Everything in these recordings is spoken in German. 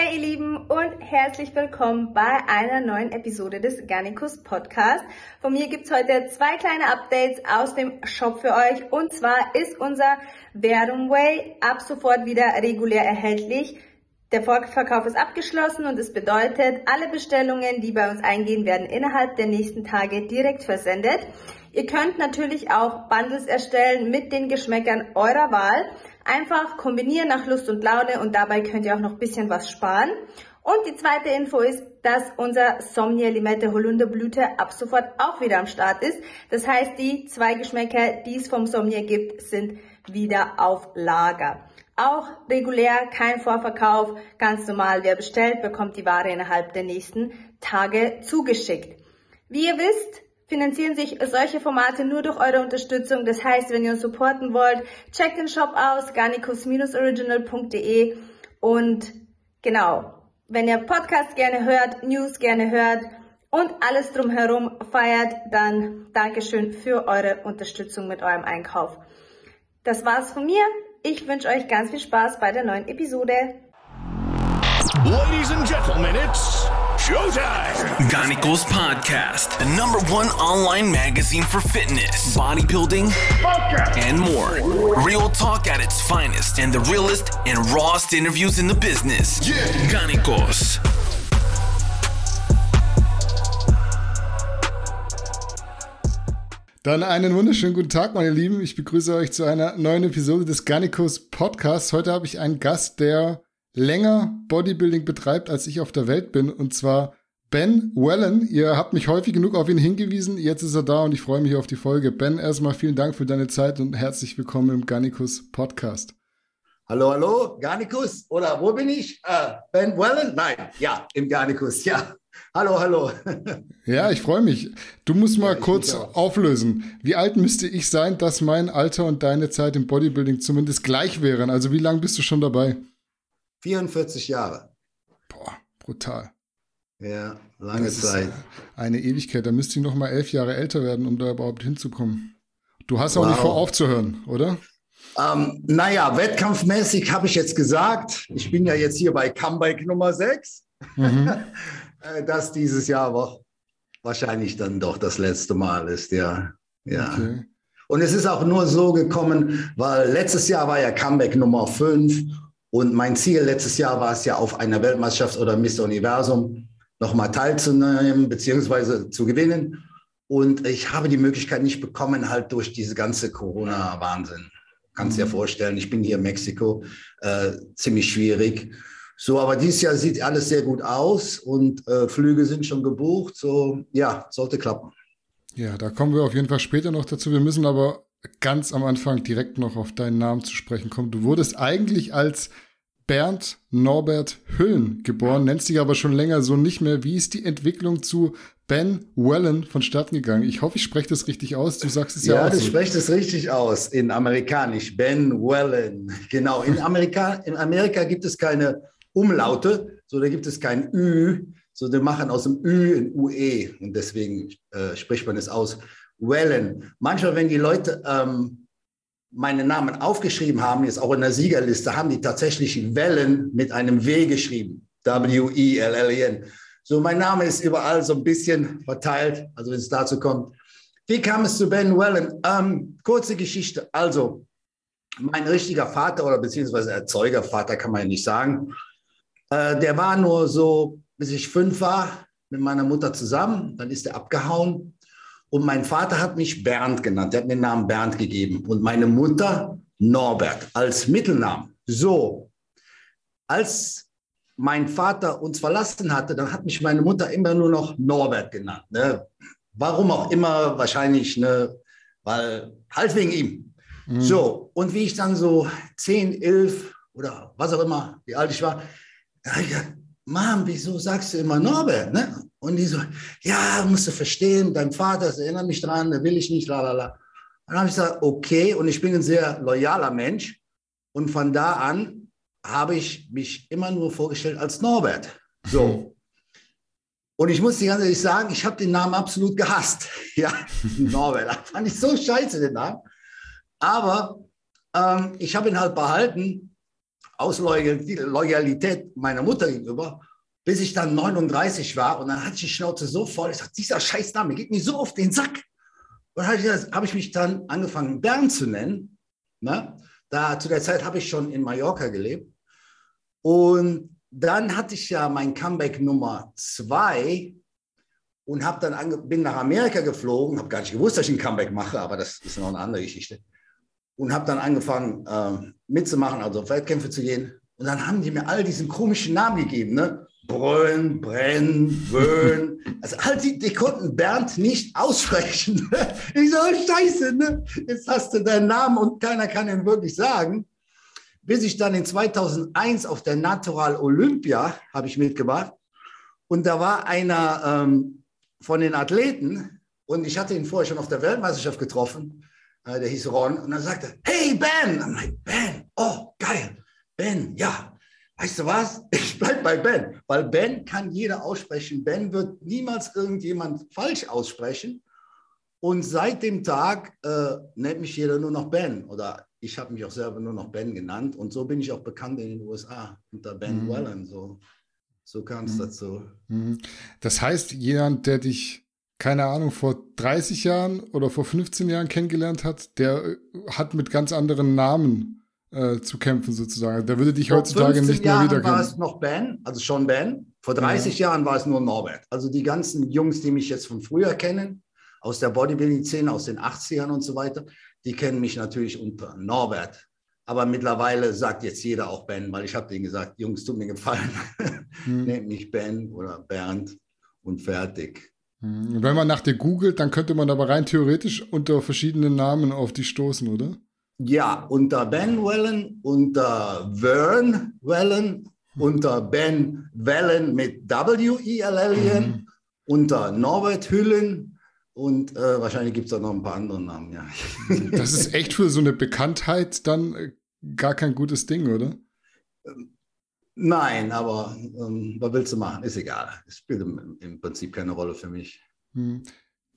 Hey ihr Lieben und herzlich willkommen bei einer neuen Episode des Garnicus Podcast. Von mir gibt's heute zwei kleine Updates aus dem Shop für euch und zwar ist unser Way ab sofort wieder regulär erhältlich. Der Vorverkauf ist abgeschlossen und es bedeutet, alle Bestellungen, die bei uns eingehen, werden innerhalb der nächsten Tage direkt versendet. Ihr könnt natürlich auch Bundles erstellen mit den Geschmäckern eurer Wahl. Einfach kombinieren nach Lust und Laune und dabei könnt ihr auch noch ein bisschen was sparen. Und die zweite Info ist, dass unser Somnia Limette Holunderblüte ab sofort auch wieder am Start ist. Das heißt, die zwei Geschmäcker, die es vom Somnia gibt, sind wieder auf Lager. Auch regulär, kein Vorverkauf, ganz normal. Wer bestellt, bekommt die Ware innerhalb der nächsten Tage zugeschickt. Wie ihr wisst, finanzieren sich solche Formate nur durch eure Unterstützung. Das heißt, wenn ihr uns supporten wollt, checkt den Shop aus, garnicus-original.de und genau, wenn ihr Podcasts gerne hört, News gerne hört und alles drumherum feiert, dann Dankeschön für eure Unterstützung mit eurem Einkauf. Das war's von mir. Ich wünsche euch ganz viel Spaß bei der neuen Episode. Ladies and Gentlemen, it's Showtime! Ganicos Podcast, the number one online magazine for fitness, bodybuilding, and more. Real talk at its finest, and the realest and rawest interviews in the business. Yeah. Ganicos. Dann einen wunderschönen guten Tag, meine Lieben. Ich begrüße euch zu einer neuen Episode des Garnicus Podcasts. Heute habe ich einen Gast, der länger Bodybuilding betreibt, als ich auf der Welt bin, und zwar Ben Wellen. Ihr habt mich häufig genug auf ihn hingewiesen. Jetzt ist er da und ich freue mich auf die Folge. Ben, erstmal vielen Dank für deine Zeit und herzlich willkommen im Garnicus Podcast. Hallo, hallo, Garnicus? Oder wo bin ich? Äh, ben Wellen? Nein, ja, im Garnicus, ja. Hallo, hallo. Ja, ich freue mich. Du musst mal Ja, kurz auflösen. Wie alt müsste ich sein, dass mein Alter und deine Zeit im Bodybuilding zumindest gleich wären? Also wie lange bist du schon dabei? 44 Jahre. Boah, brutal. Ja, lange Das ist Zeit. äh, eine Ewigkeit. Da müsste ich noch mal elf Jahre älter werden, um da überhaupt hinzukommen. Du hast auch Wow. nicht vor, aufzuhören, oder? Ähm, naja, wettkampfmäßig habe ich jetzt gesagt, ich bin ja jetzt hier bei Comeback Nummer 6, Mhm. äh, dass dieses Jahr aber wahrscheinlich dann doch das letzte Mal ist, ja. ja. Okay. Und es ist auch nur so gekommen, weil letztes Jahr war ja Comeback Nummer 5 und mein Ziel letztes Jahr war es ja auf einer Weltmeisterschaft oder Miss Universum nochmal teilzunehmen beziehungsweise zu gewinnen. Und ich habe die Möglichkeit nicht bekommen, halt durch diese ganze Corona-Wahnsinn. Kannst dir ja vorstellen, ich bin hier in Mexiko, äh, ziemlich schwierig. So, aber dieses Jahr sieht alles sehr gut aus und äh, Flüge sind schon gebucht. So, ja, sollte klappen. Ja, da kommen wir auf jeden Fall später noch dazu. Wir müssen aber ganz am Anfang direkt noch auf deinen Namen zu sprechen kommen. Du wurdest eigentlich als Bernd Norbert Hüllen geboren, nennst dich aber schon länger so nicht mehr. Wie ist die Entwicklung zu Ben Wellen vonstatten gegangen? Ich hoffe, ich spreche das richtig aus. Du sagst es ja, Ja, auch du so. sprichst es richtig aus in amerikanisch. Ben Wellen. Genau. In Amerika, in Amerika gibt es keine Umlaute, so da gibt es kein Ü, so die machen aus dem Ü ein UE und deswegen äh, spricht man es aus. Wellen. Manchmal, wenn die Leute ähm, meinen Namen aufgeschrieben haben, jetzt auch in der Siegerliste, haben die tatsächlich Wellen mit einem W geschrieben. W-I-L-L-E-N. So, mein Name ist überall so ein bisschen verteilt, also wenn es dazu kommt. Wie kam es zu Ben Wellen? Ähm, kurze Geschichte. Also, mein richtiger Vater oder beziehungsweise Erzeugervater kann man ja nicht sagen, äh, der war nur so, bis ich fünf war, mit meiner Mutter zusammen. Dann ist er abgehauen. Und mein Vater hat mich Bernd genannt. Er hat mir den Namen Bernd gegeben. Und meine Mutter Norbert als Mittelnamen. So, als mein Vater uns verlassen hatte, dann hat mich meine Mutter immer nur noch Norbert genannt. Ne? Warum auch immer, wahrscheinlich, ne? weil halt wegen ihm. Mhm. So, und wie ich dann so 10, 11 oder was auch immer, wie alt ich war, da ich gesagt, Mom, wieso sagst du immer Norbert? Ne? Und die so, ja, musst du verstehen, dein Vater, das erinnert mich dran, da will ich nicht, la la la. Dann habe ich gesagt, okay, und ich bin ein sehr loyaler Mensch. Und von da an habe ich mich immer nur vorgestellt als Norbert. So. Und ich muss dir ganz ehrlich sagen, ich habe den Namen absolut gehasst. Ja, Norbert. Das fand ich so scheiße, den Namen. Aber ähm, ich habe ihn halt behalten. aus Loyalität meiner Mutter gegenüber, bis ich dann 39 war und dann hatte ich die Schnauze so voll, ich sagte, dieser scheiß Name geht mir so auf den Sack. Und dann habe hab ich mich dann angefangen, Bernd zu nennen. Ne? Da, zu der Zeit habe ich schon in Mallorca gelebt. Und dann hatte ich ja mein Comeback Nummer zwei und hab dann bin nach Amerika geflogen, habe gar nicht gewusst, dass ich ein Comeback mache, aber das ist noch eine andere Geschichte. Und habe dann angefangen äh, mitzumachen, also auf Wettkämpfe zu gehen. Und dann haben die mir all diesen komischen Namen gegeben, ne? Brön, Brenn, Böhn. Also all die, die konnten Bernd nicht aussprechen. Ich so, scheiße, ne? Jetzt hast du deinen Namen und keiner kann ihn wirklich sagen. Bis ich dann in 2001 auf der Natural Olympia habe ich mitgemacht. Und da war einer ähm, von den Athleten und ich hatte ihn vorher schon auf der Weltmeisterschaft getroffen. Äh, der hieß Ron. Und dann sagte, hey Ben. I'm like, Ben, oh, geil. Ben, ja, weißt du was? Ich bleibe bei Ben, weil Ben kann jeder aussprechen. Ben wird niemals irgendjemand falsch aussprechen. Und seit dem Tag äh, nennt mich jeder nur noch Ben oder ich habe mich auch selber nur noch Ben genannt und so bin ich auch bekannt in den USA unter Ben mhm. Wellen. So, so kam es mhm. dazu. Mhm. Das heißt, jemand, der dich, keine Ahnung, vor 30 Jahren oder vor 15 Jahren kennengelernt hat, der äh, hat mit ganz anderen Namen äh, zu kämpfen sozusagen. Der würde dich Vor heutzutage nicht mehr wiedererkennen. war es noch Ben, also schon Ben. Vor 30 ja. Jahren war es nur Norbert. Also die ganzen Jungs, die mich jetzt von früher kennen, aus der Bodybuilding-Szene, aus den 80ern und so weiter, die kennen mich natürlich unter Norbert. Aber mittlerweile sagt jetzt jeder auch Ben, weil ich habe denen gesagt, Jungs, tut mir gefallen, hm. nehmt mich Ben oder Bernd und fertig. Hm. Wenn man nach dir googelt, dann könnte man aber rein theoretisch unter verschiedenen Namen auf dich stoßen, oder? Ja, unter Ben Wellen, unter Vern Wellen, unter Ben Wellen mit W-I-L-L-E-N, mhm. unter Norbert Hüllen und äh, wahrscheinlich gibt es auch noch ein paar andere Namen, ja. Das ist echt für so eine Bekanntheit dann äh, gar kein gutes Ding, oder? Nein, aber ähm, was willst du machen? Ist egal. Es spielt im, im Prinzip keine Rolle für mich.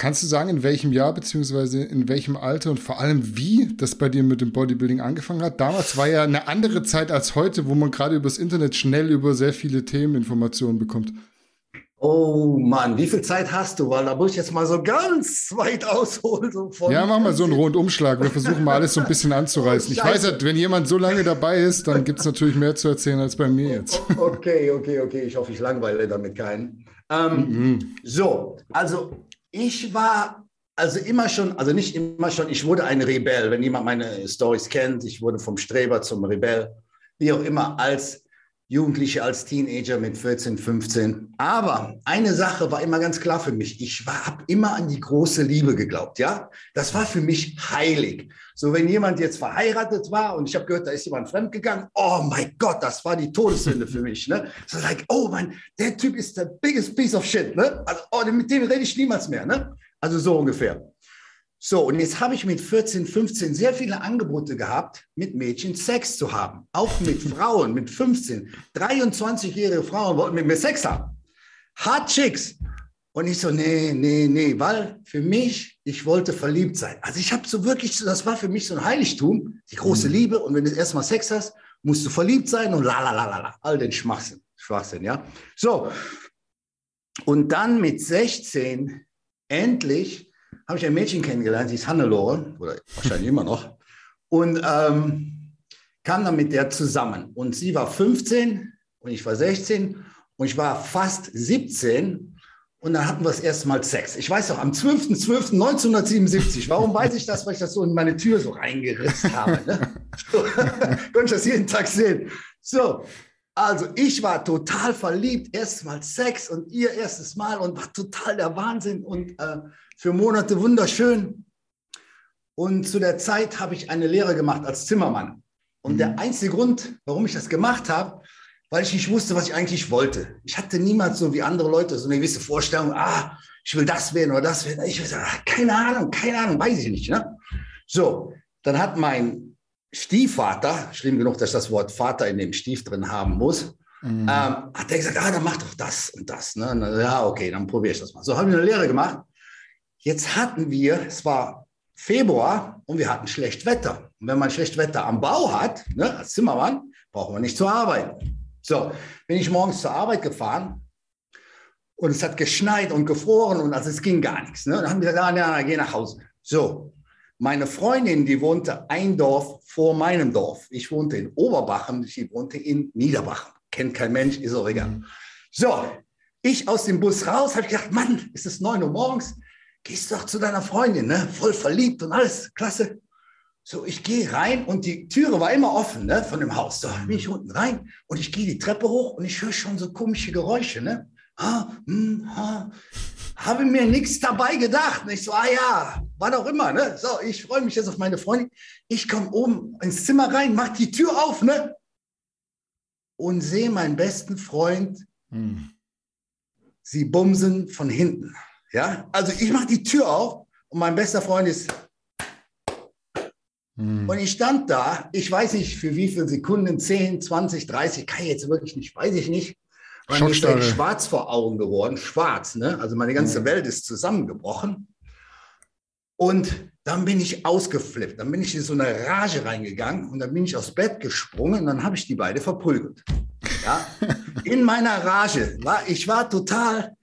Kannst du sagen, in welchem Jahr beziehungsweise in welchem Alter und vor allem wie das bei dir mit dem Bodybuilding angefangen hat? Damals war ja eine andere Zeit als heute, wo man gerade übers Internet schnell über sehr viele Themen Informationen bekommt. Oh Mann, wie viel Zeit hast du? Weil da muss ich jetzt mal so ganz weit ausholen. So ja, mach mal so einen Rundumschlag. Wir versuchen mal alles so ein bisschen anzureißen. Ich weiß halt, wenn jemand so lange dabei ist, dann gibt es natürlich mehr zu erzählen als bei mir jetzt. Okay, okay, okay. Ich hoffe, ich langweile damit keinen. Ähm, mhm. So, also ich war also immer schon, also nicht immer schon, ich wurde ein Rebell. Wenn jemand meine Stories kennt, ich wurde vom Streber zum Rebell, wie auch immer, als Jugendliche, als Teenager mit 14, 15. Aber eine Sache war immer ganz klar für mich. Ich habe immer an die große Liebe geglaubt, ja. Das war für mich heilig. So, wenn jemand jetzt verheiratet war und ich habe gehört, da ist jemand fremdgegangen, oh mein Gott, das war die Todessünde für mich, ne. So like, oh man, der Typ ist der biggest piece of shit, ne. Also, oh, mit dem rede ich niemals mehr, ne. Also so ungefähr. So, und jetzt habe ich mit 14, 15 sehr viele Angebote gehabt, mit Mädchen Sex zu haben. Auch mit Frauen, mit 15. 23-jährige Frauen wollten mit mir Sex haben. Hard Chicks. Und ich so, nee, nee, nee, weil für mich, ich wollte verliebt sein. Also ich habe so wirklich, das war für mich so ein Heiligtum, die große mhm. Liebe. Und wenn du erstmal Sex hast, musst du verliebt sein und la la la la la. All den Schwachsinn, Schwachsinn, ja. So. Und dann mit 16 endlich habe ich ein Mädchen kennengelernt, sie ist Hannelore, oder wahrscheinlich immer noch, und ähm, kam dann mit der zusammen. Und sie war 15 und ich war 16 und ich war fast 17 und dann hatten wir das erste Mal Sex. Ich weiß auch, am 12.12.1977. Warum weiß ich das? Weil ich das so in meine Tür so reingerissen habe. Ne? So, Konnte ich das jeden Tag sehen. So, also ich war total verliebt. Erstmal Sex und ihr erstes Mal und war total der Wahnsinn. Und äh, für Monate wunderschön. Und zu der Zeit habe ich eine Lehre gemacht als Zimmermann. Und mhm. der einzige Grund, warum ich das gemacht habe, weil ich nicht wusste, was ich eigentlich wollte. Ich hatte niemals so wie andere Leute so eine gewisse Vorstellung, ah, ich will das werden oder das werden. Ich sagen, ah, keine Ahnung, keine Ahnung, weiß ich nicht. Ne? So, dann hat mein Stiefvater, schlimm genug, dass ich das Wort Vater in dem Stief drin haben muss, mhm. ähm, hat er gesagt, ah, dann mach doch das und das. Ne? Und, ja, okay, dann probiere ich das mal. So habe ich eine Lehre gemacht. Jetzt hatten wir, es war Februar und wir hatten schlecht Wetter. Und wenn man schlecht Wetter am Bau hat, ne, als Zimmermann, Brauchen wir nicht zur Arbeit. So, bin ich morgens zur Arbeit gefahren und es hat geschneit und gefroren und also es ging gar nichts. Ne? Dann haben wir gesagt, ah, na, geh nach Hause. So, meine Freundin, die wohnte ein Dorf vor meinem Dorf. Ich wohnte in Oberbachen, sie wohnte in Niederbachen. Kennt kein Mensch, ist auch egal. So, ich aus dem Bus raus, habe gedacht, Mann, ist es 9 Uhr morgens? Gehst doch zu deiner Freundin, ne? voll verliebt und alles, klasse. So, ich gehe rein und die Türe war immer offen ne, von dem Haus. So bin ich unten rein und ich gehe die Treppe hoch und ich höre schon so komische Geräusche. Ne? Ha, hm, ha. Habe mir nichts dabei gedacht. Ich so, ah ja, was auch immer. Ne? So, ich freue mich jetzt auf meine Freundin. Ich komme oben ins Zimmer rein, mache die Tür auf ne? und sehe meinen besten Freund. Hm. Sie bumsen von hinten. Ja, also ich mache die Tür auf und mein bester Freund ist hm. Und ich stand da, ich weiß nicht für wie viele Sekunden, 10, 20, 30, kann ich jetzt wirklich nicht, weiß ich nicht. Mir ist halt schwarz vor Augen geworden, schwarz, ne? Also meine ganze hm. Welt ist zusammengebrochen. Und dann bin ich ausgeflippt, dann bin ich in so eine Rage reingegangen und dann bin ich aufs Bett gesprungen und dann habe ich die beide verprügelt. Ja? In meiner Rage. War, ich war total,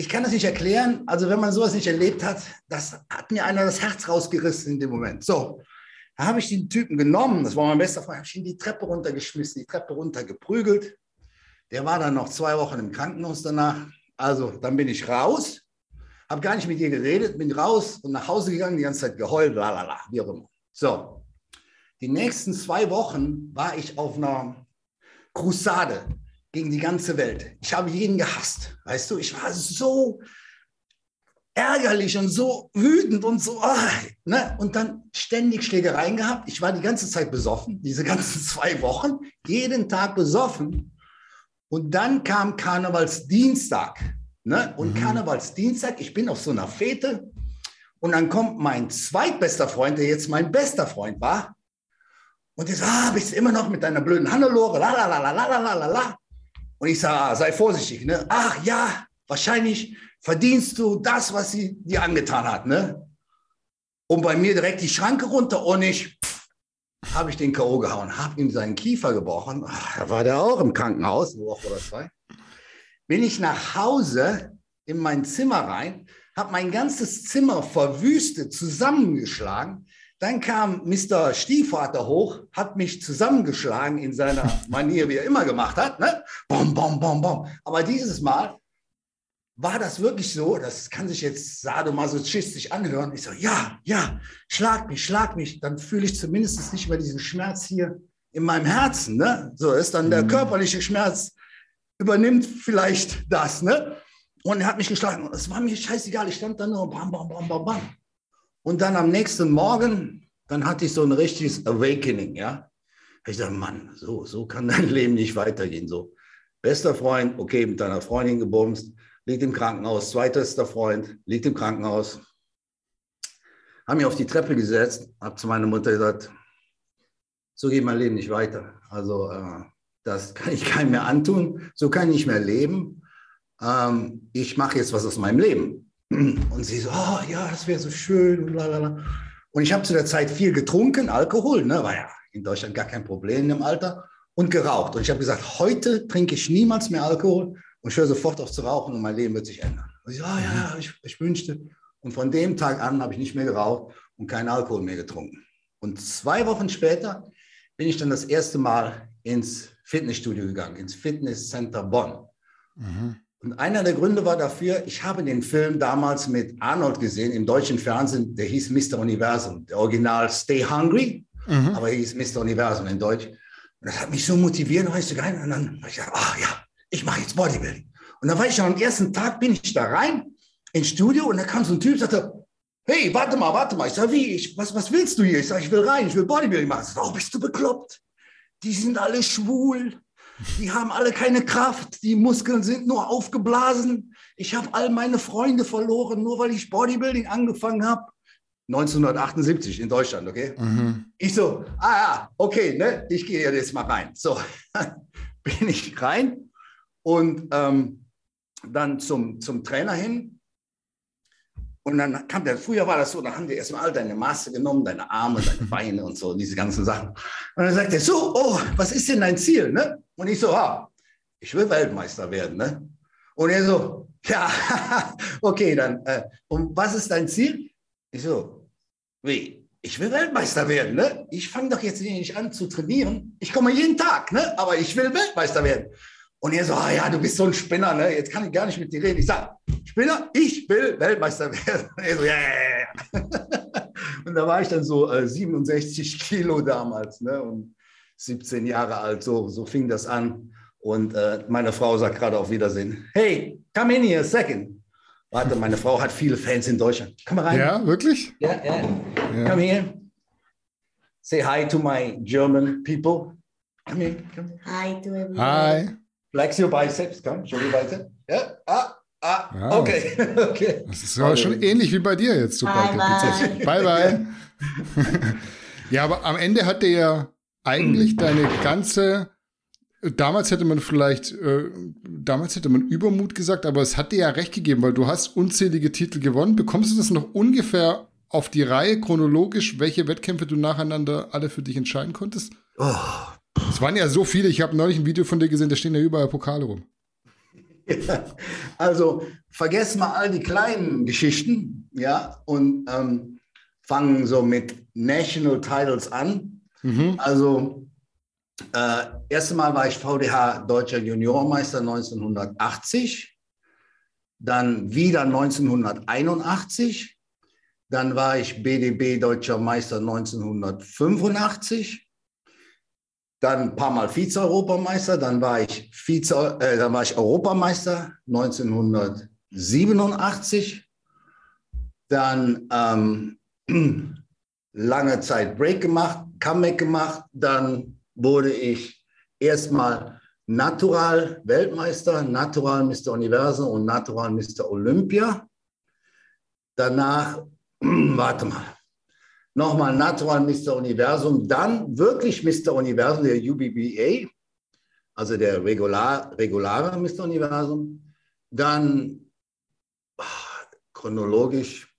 ich kann das nicht erklären. Also wenn man sowas nicht erlebt hat, das hat mir einer das Herz rausgerissen in dem Moment. So, da habe ich den Typen genommen, das war mein bester Freund, habe ich ihn die Treppe runtergeschmissen, die Treppe runtergeprügelt. Der war dann noch zwei Wochen im Krankenhaus danach. Also dann bin ich raus, habe gar nicht mit ihr geredet, bin raus und nach Hause gegangen, die ganze Zeit geheult, lalala, wie auch immer. So, die nächsten zwei Wochen war ich auf einer Crusade gegen die ganze Welt. Ich habe jeden gehasst, weißt du, ich war so ärgerlich und so wütend und so. Oh, ne? Und dann ständig Schlägereien gehabt. Ich war die ganze Zeit besoffen, diese ganzen zwei Wochen, jeden Tag besoffen. Und dann kam Karnevalsdienstag. Ne? Und mhm. Karnevalsdienstag, ich bin auf so einer Fete. Und dann kommt mein zweitbester Freund, der jetzt mein bester Freund war. Und der sagt, ah, bist du immer noch mit deiner blöden Hannelore? La, la, la, la, la, la, la, la. Und ich sage, ah, sei vorsichtig. Ne? Ach ja, wahrscheinlich verdienst du das, was sie dir angetan hat. Ne? Und bei mir direkt die Schranke runter und ich habe ich den K.O. gehauen, habe ihm seinen Kiefer gebrochen. Ach, da war der auch im Krankenhaus, eine Woche oder zwei. Bin ich nach Hause in mein Zimmer rein, habe mein ganzes Zimmer verwüstet, zusammengeschlagen. Dann kam Mr. Stiefvater hoch, hat mich zusammengeschlagen in seiner Manier, wie er immer gemacht hat. Ne? Bom, bom, bom, bom. Aber dieses Mal war das wirklich so? Das kann sich jetzt sadomasochistisch anhören. Ich so, ja, ja, schlag mich, schlag mich. Dann fühle ich zumindest nicht mehr diesen Schmerz hier in meinem Herzen. Ne? So ist dann der mhm. körperliche Schmerz, übernimmt vielleicht das. Ne? Und er hat mich geschlagen. Es war mir scheißegal. Ich stand da nur bam, bam, bam, bam, bam. Und dann am nächsten Morgen, dann hatte ich so ein richtiges Awakening. Ja? Ich dachte, Mann, so, so kann dein Leben nicht weitergehen. So, bester Freund, okay, mit deiner Freundin gebumst liegt im Krankenhaus, zweitester Freund, liegt im Krankenhaus. Haben mich auf die Treppe gesetzt, habe zu meiner Mutter gesagt, so geht mein Leben nicht weiter. Also äh, das kann ich keinem mehr antun, so kann ich nicht mehr leben. Ähm, ich mache jetzt was aus meinem Leben. Und sie so, oh, ja, das wäre so schön. Und, und ich habe zu der Zeit viel getrunken, Alkohol, ne? war ja in Deutschland gar kein Problem im Alter, und geraucht. Und ich habe gesagt, heute trinke ich niemals mehr Alkohol und ich höre sofort auf zu rauchen und mein Leben wird sich ändern. Und ich so, ah, ja, ich, ich wünschte. Und von dem Tag an habe ich nicht mehr geraucht und keinen Alkohol mehr getrunken. Und zwei Wochen später bin ich dann das erste Mal ins Fitnessstudio gegangen, ins Fitnesscenter Bonn. Mhm. Und einer der Gründe war dafür, ich habe den Film damals mit Arnold gesehen im deutschen Fernsehen, der hieß Mr. Universum, der Original Stay Hungry, mhm. aber er hieß Mr. Universum in Deutsch. Und das hat mich so motiviert, weißt du, und dann habe ich gedacht, ach ja, ich mache jetzt Bodybuilding. Und dann war ich schon am ersten Tag, bin ich da rein ins Studio und da kam so ein Typ, sagte, hey, warte mal, warte mal. Ich sage, wie, ich, was, was willst du hier? Ich sage, ich will rein, ich will Bodybuilding machen. Ich sage, oh, bist du bekloppt? Die sind alle schwul. Die haben alle keine Kraft. Die Muskeln sind nur aufgeblasen. Ich habe all meine Freunde verloren, nur weil ich Bodybuilding angefangen habe. 1978 in Deutschland, okay? Mhm. Ich so, ah ja, okay, ne, ich gehe jetzt mal rein. So, bin ich rein und ähm, dann zum, zum Trainer hin. Und dann kam der, früher war das so, da haben die erstmal all deine Maße genommen, deine Arme, deine Beine und so, diese ganzen Sachen. Und dann sagt er, so, oh, was ist denn dein Ziel? Ne? Und ich so, ah, ich will Weltmeister werden. Ne? Und er so, ja, okay, dann, äh, und was ist dein Ziel? Ich so, wie? Ich will Weltmeister werden, ne? Ich fange doch jetzt nicht an zu trainieren. Ich komme jeden Tag, ne? Aber ich will Weltmeister werden. Und er so, ah ja, du bist so ein Spinner, ne? Jetzt kann ich gar nicht mit dir reden. Ich sage, Spinner, ich will Weltmeister werden. Und er so, ja, ja, ja. Und da war ich dann so äh, 67 Kilo damals, ne? Und 17 Jahre alt, so, so fing das an. Und äh, meine Frau sagt gerade auf Wiedersehen, hey, come in here a second. Warte, meine Frau hat viele Fans in Deutschland. Komm mal rein. Ja, wirklich? Ja, ja. ja. Come here. Say hi to my German people. Come here. Come here. Hi to everyone. Hi. Flex your biceps, komm, show your biceps. Ja, ah, ah, okay, okay. Das ist aber schon ähnlich wie bei dir jetzt. Bye, bye. bye, bye. ja, aber am Ende hat der ja eigentlich deine ganze, damals hätte man vielleicht, äh, damals hätte man Übermut gesagt, aber es hat dir ja recht gegeben, weil du hast unzählige Titel gewonnen. Bekommst du das noch ungefähr auf die Reihe chronologisch, welche Wettkämpfe du nacheinander alle für dich entscheiden konntest? Oh, es waren ja so viele. Ich habe neulich ein Video von dir gesehen, da stehen ja überall Pokale rum. Ja, also vergessen mal all die kleinen Geschichten, ja, und ähm, fangen so mit National Titles an. Mhm. Also äh, erste Mal war ich VDH Deutscher Juniormeister 1980, dann wieder 1981, dann war ich BDB Deutscher Meister 1985 dann ein paar Mal Vize-Europameister, dann war ich Vize, äh, dann war ich Europameister 1987, dann ähm, lange Zeit Break gemacht, Comeback gemacht, dann wurde ich erstmal Natural Weltmeister, Natural Mr. Universum und Natural Mr. Olympia. Danach, warte mal, nochmal Natural Mr. Universum, dann wirklich Mr. Universum, der UBBA, also der regular, regulare Mr. Universum, dann ach, chronologisch,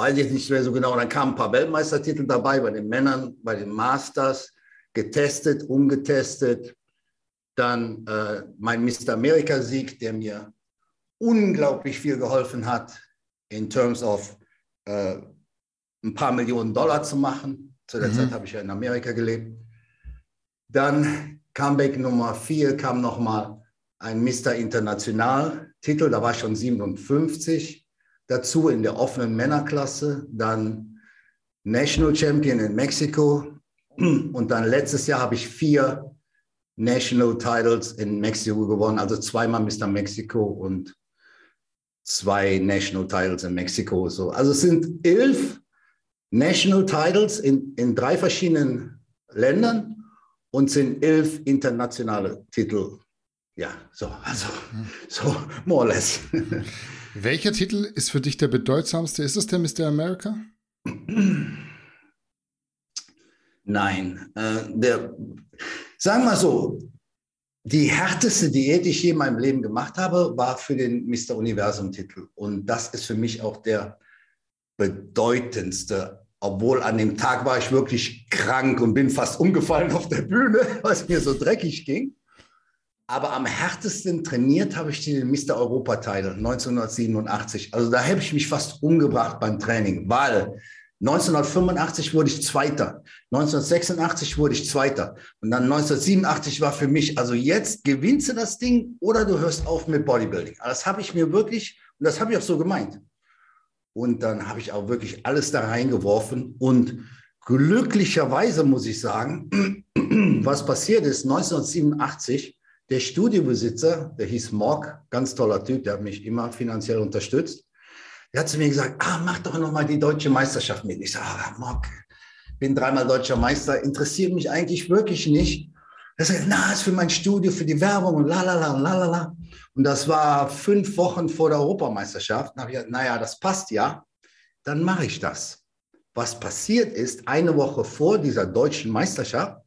weiß ich nicht mehr so genau, dann kamen ein paar Weltmeistertitel dabei bei den Männern, bei den Masters, getestet, umgetestet, dann äh, mein Mr. America-Sieg, der mir unglaublich viel geholfen hat in terms of äh, ein paar Millionen Dollar zu machen. Zu der mhm. Zeit habe ich ja in Amerika gelebt. Dann Comeback Nummer vier kam nochmal ein Mr. International Titel, da war ich schon 57. Dazu in der offenen Männerklasse, dann National Champion in Mexiko und dann letztes Jahr habe ich vier National Titles in Mexiko gewonnen, also zweimal Mr. Mexico und zwei National Titles in Mexiko. So. Also es sind elf National Titles in, in drei verschiedenen Ländern und sind elf internationale Titel. Ja, so, also, so, more or less. Welcher Titel ist für dich der bedeutsamste? Ist es der Mr. America? Nein, äh, der, sagen wir so, die härteste Diät, die ich je in meinem Leben gemacht habe, war für den Mr. Universum-Titel. Und das ist für mich auch der bedeutendste. Obwohl an dem Tag war ich wirklich krank und bin fast umgefallen auf der Bühne, weil es mir so dreckig ging. Aber am härtesten trainiert habe ich den Mr. Europa-Title 1987. Also da habe ich mich fast umgebracht beim Training, weil 1985 wurde ich Zweiter, 1986 wurde ich Zweiter und dann 1987 war für mich, also jetzt gewinnst du das Ding oder du hörst auf mit Bodybuilding. Das habe ich mir wirklich, und das habe ich auch so gemeint. Und dann habe ich auch wirklich alles da reingeworfen. Und glücklicherweise muss ich sagen, was passiert ist, 1987, der Studiobesitzer, der hieß Morg, ganz toller Typ, der hat mich immer finanziell unterstützt. Der hat zu mir gesagt, ah, mach doch noch mal die deutsche Meisterschaft mit. Ich sage, ah, Morg, bin dreimal deutscher Meister, interessiert mich eigentlich wirklich nicht. Er sagt, na, ist für mein Studio, für die Werbung und la la la la la la. Und das war fünf Wochen vor der Europameisterschaft. Da habe ich gesagt, naja, das passt ja, dann mache ich das. Was passiert ist, eine Woche vor dieser deutschen Meisterschaft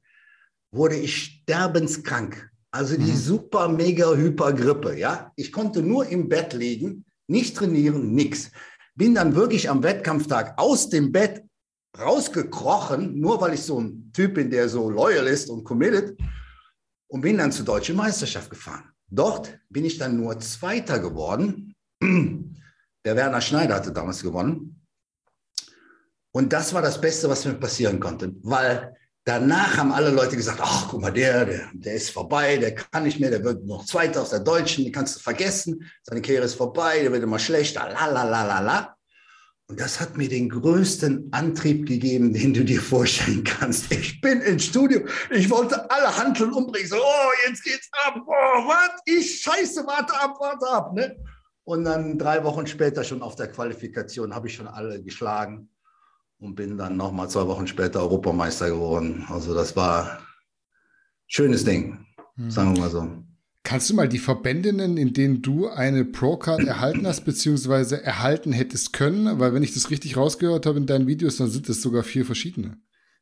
wurde ich sterbenskrank. Also die mhm. super, mega, hyper Grippe. Ja? Ich konnte nur im Bett liegen, nicht trainieren, nichts. bin dann wirklich am Wettkampftag aus dem Bett rausgekrochen, nur weil ich so ein Typ bin, der so loyal ist und committed und bin dann zur deutschen Meisterschaft gefahren. Dort bin ich dann nur Zweiter geworden. Der Werner Schneider hatte damals gewonnen. Und das war das Beste, was mir passieren konnte, weil danach haben alle Leute gesagt, ach, guck mal, der, der, der ist vorbei, der kann nicht mehr, der wird noch Zweiter aus der Deutschen, die kannst du vergessen, seine Karriere ist vorbei, der wird immer schlechter, la, la, la, la, la. Und das hat mir den größten Antrieb gegeben, den du dir vorstellen kannst. Ich bin ins Studio, ich wollte alle Handeln umbringen, so, oh, jetzt geht's ab, oh, was, ich scheiße, warte ab, warte ab, ne? Und dann drei Wochen später schon auf der Qualifikation habe ich schon alle geschlagen und bin dann nochmal zwei Wochen später Europameister geworden. Also das war ein schönes Ding, hm. sagen wir mal so. Kannst du mal die Verbände nennen, in denen du eine Pro-Card erhalten hast, beziehungsweise erhalten hättest können? Weil wenn ich das richtig rausgehört habe in deinen Videos, dann sind es sogar vier verschiedene.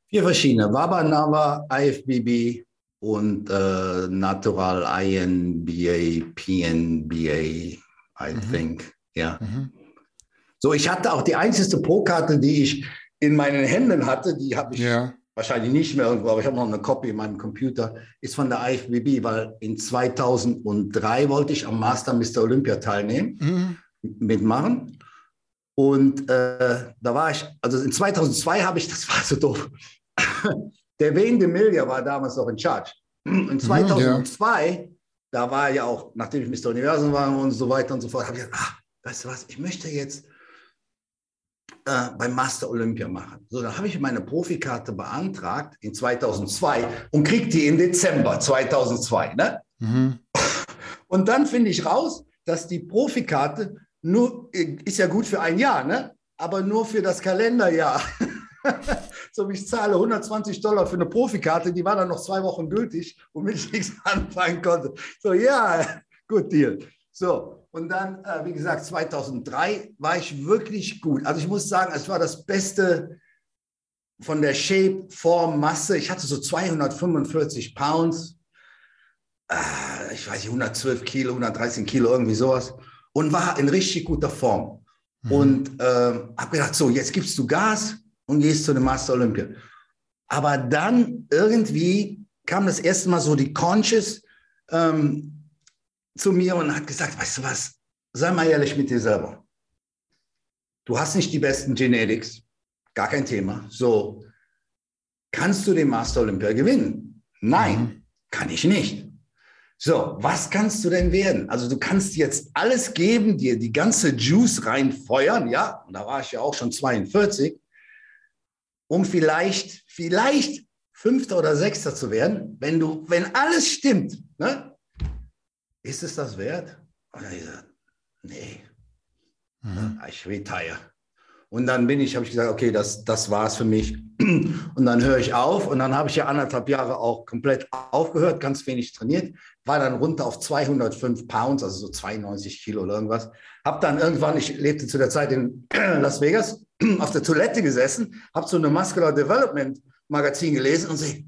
Vier verschiedene. Waba Nava, IFBB und äh, Natural INBA, PNBA, I mhm. think. Ja. Mhm. So, ich hatte auch die einzige Pro-Karte, die ich in meinen Händen hatte, die habe ich ja. wahrscheinlich nicht mehr irgendwo, aber ich habe noch eine Copy in meinem Computer, ist von der IFBB, weil in 2003 wollte ich am Master Mr. Olympia teilnehmen, mhm. mitmachen. Und äh, da war ich, also in 2002 habe ich, das war so doof, der Wayne DeMilia war damals noch in Charge. In 2002, mhm, ja. da war ja auch, nachdem ich Mr. Universum war und so weiter und so fort, habe ich gesagt, ach, weißt du was, ich möchte jetzt äh, beim Master Olympia machen. So, dann habe ich meine Profikarte beantragt in 2002 und kriege die im Dezember 2002. Ne? Mhm. Und dann finde ich raus, dass die Profikarte nur, ist ja gut für ein Jahr, ne? aber nur für das Kalenderjahr. so, ich zahle 120 Dollar für eine Profikarte, die war dann noch zwei Wochen gültig, womit ich nichts anfangen konnte. So, ja, gut Deal. So, und dann, äh, wie gesagt, 2003 war ich wirklich gut. Also ich muss sagen, es war das Beste von der Shape, Form, Masse. Ich hatte so 245 Pounds. Äh, ich weiß nicht, 112 Kilo, 113 Kilo, irgendwie sowas. Und war in richtig guter Form. Mhm. Und äh, habe gedacht, so, jetzt gibst du Gas und gehst zu dem Master Olympia. Aber dann irgendwie kam das erste Mal so die Conscious, ähm, zu mir und hat gesagt, weißt du was, sei mal ehrlich mit dir selber. Du hast nicht die besten Genetics, gar kein Thema. So, kannst du den Master Olympia gewinnen? Nein, mhm. kann ich nicht. So, was kannst du denn werden? Also du kannst jetzt alles geben, dir die ganze Juice reinfeuern, ja, und da war ich ja auch schon 42, um vielleicht, vielleicht Fünfter oder Sechster zu werden, wenn du, wenn alles stimmt, ne? Ist es das wert? Und dann ich gesagt, nee, mhm. ich retire. Und dann bin ich, habe ich gesagt, okay, das, das war es für mich. Und dann höre ich auf und dann habe ich ja anderthalb Jahre auch komplett aufgehört, ganz wenig trainiert, war dann runter auf 205 Pounds, also so 92 Kilo oder irgendwas. Habe dann irgendwann, ich lebte zu der Zeit in Las Vegas, auf der Toilette gesessen, habe so eine Muscular Development Magazin gelesen und sehe,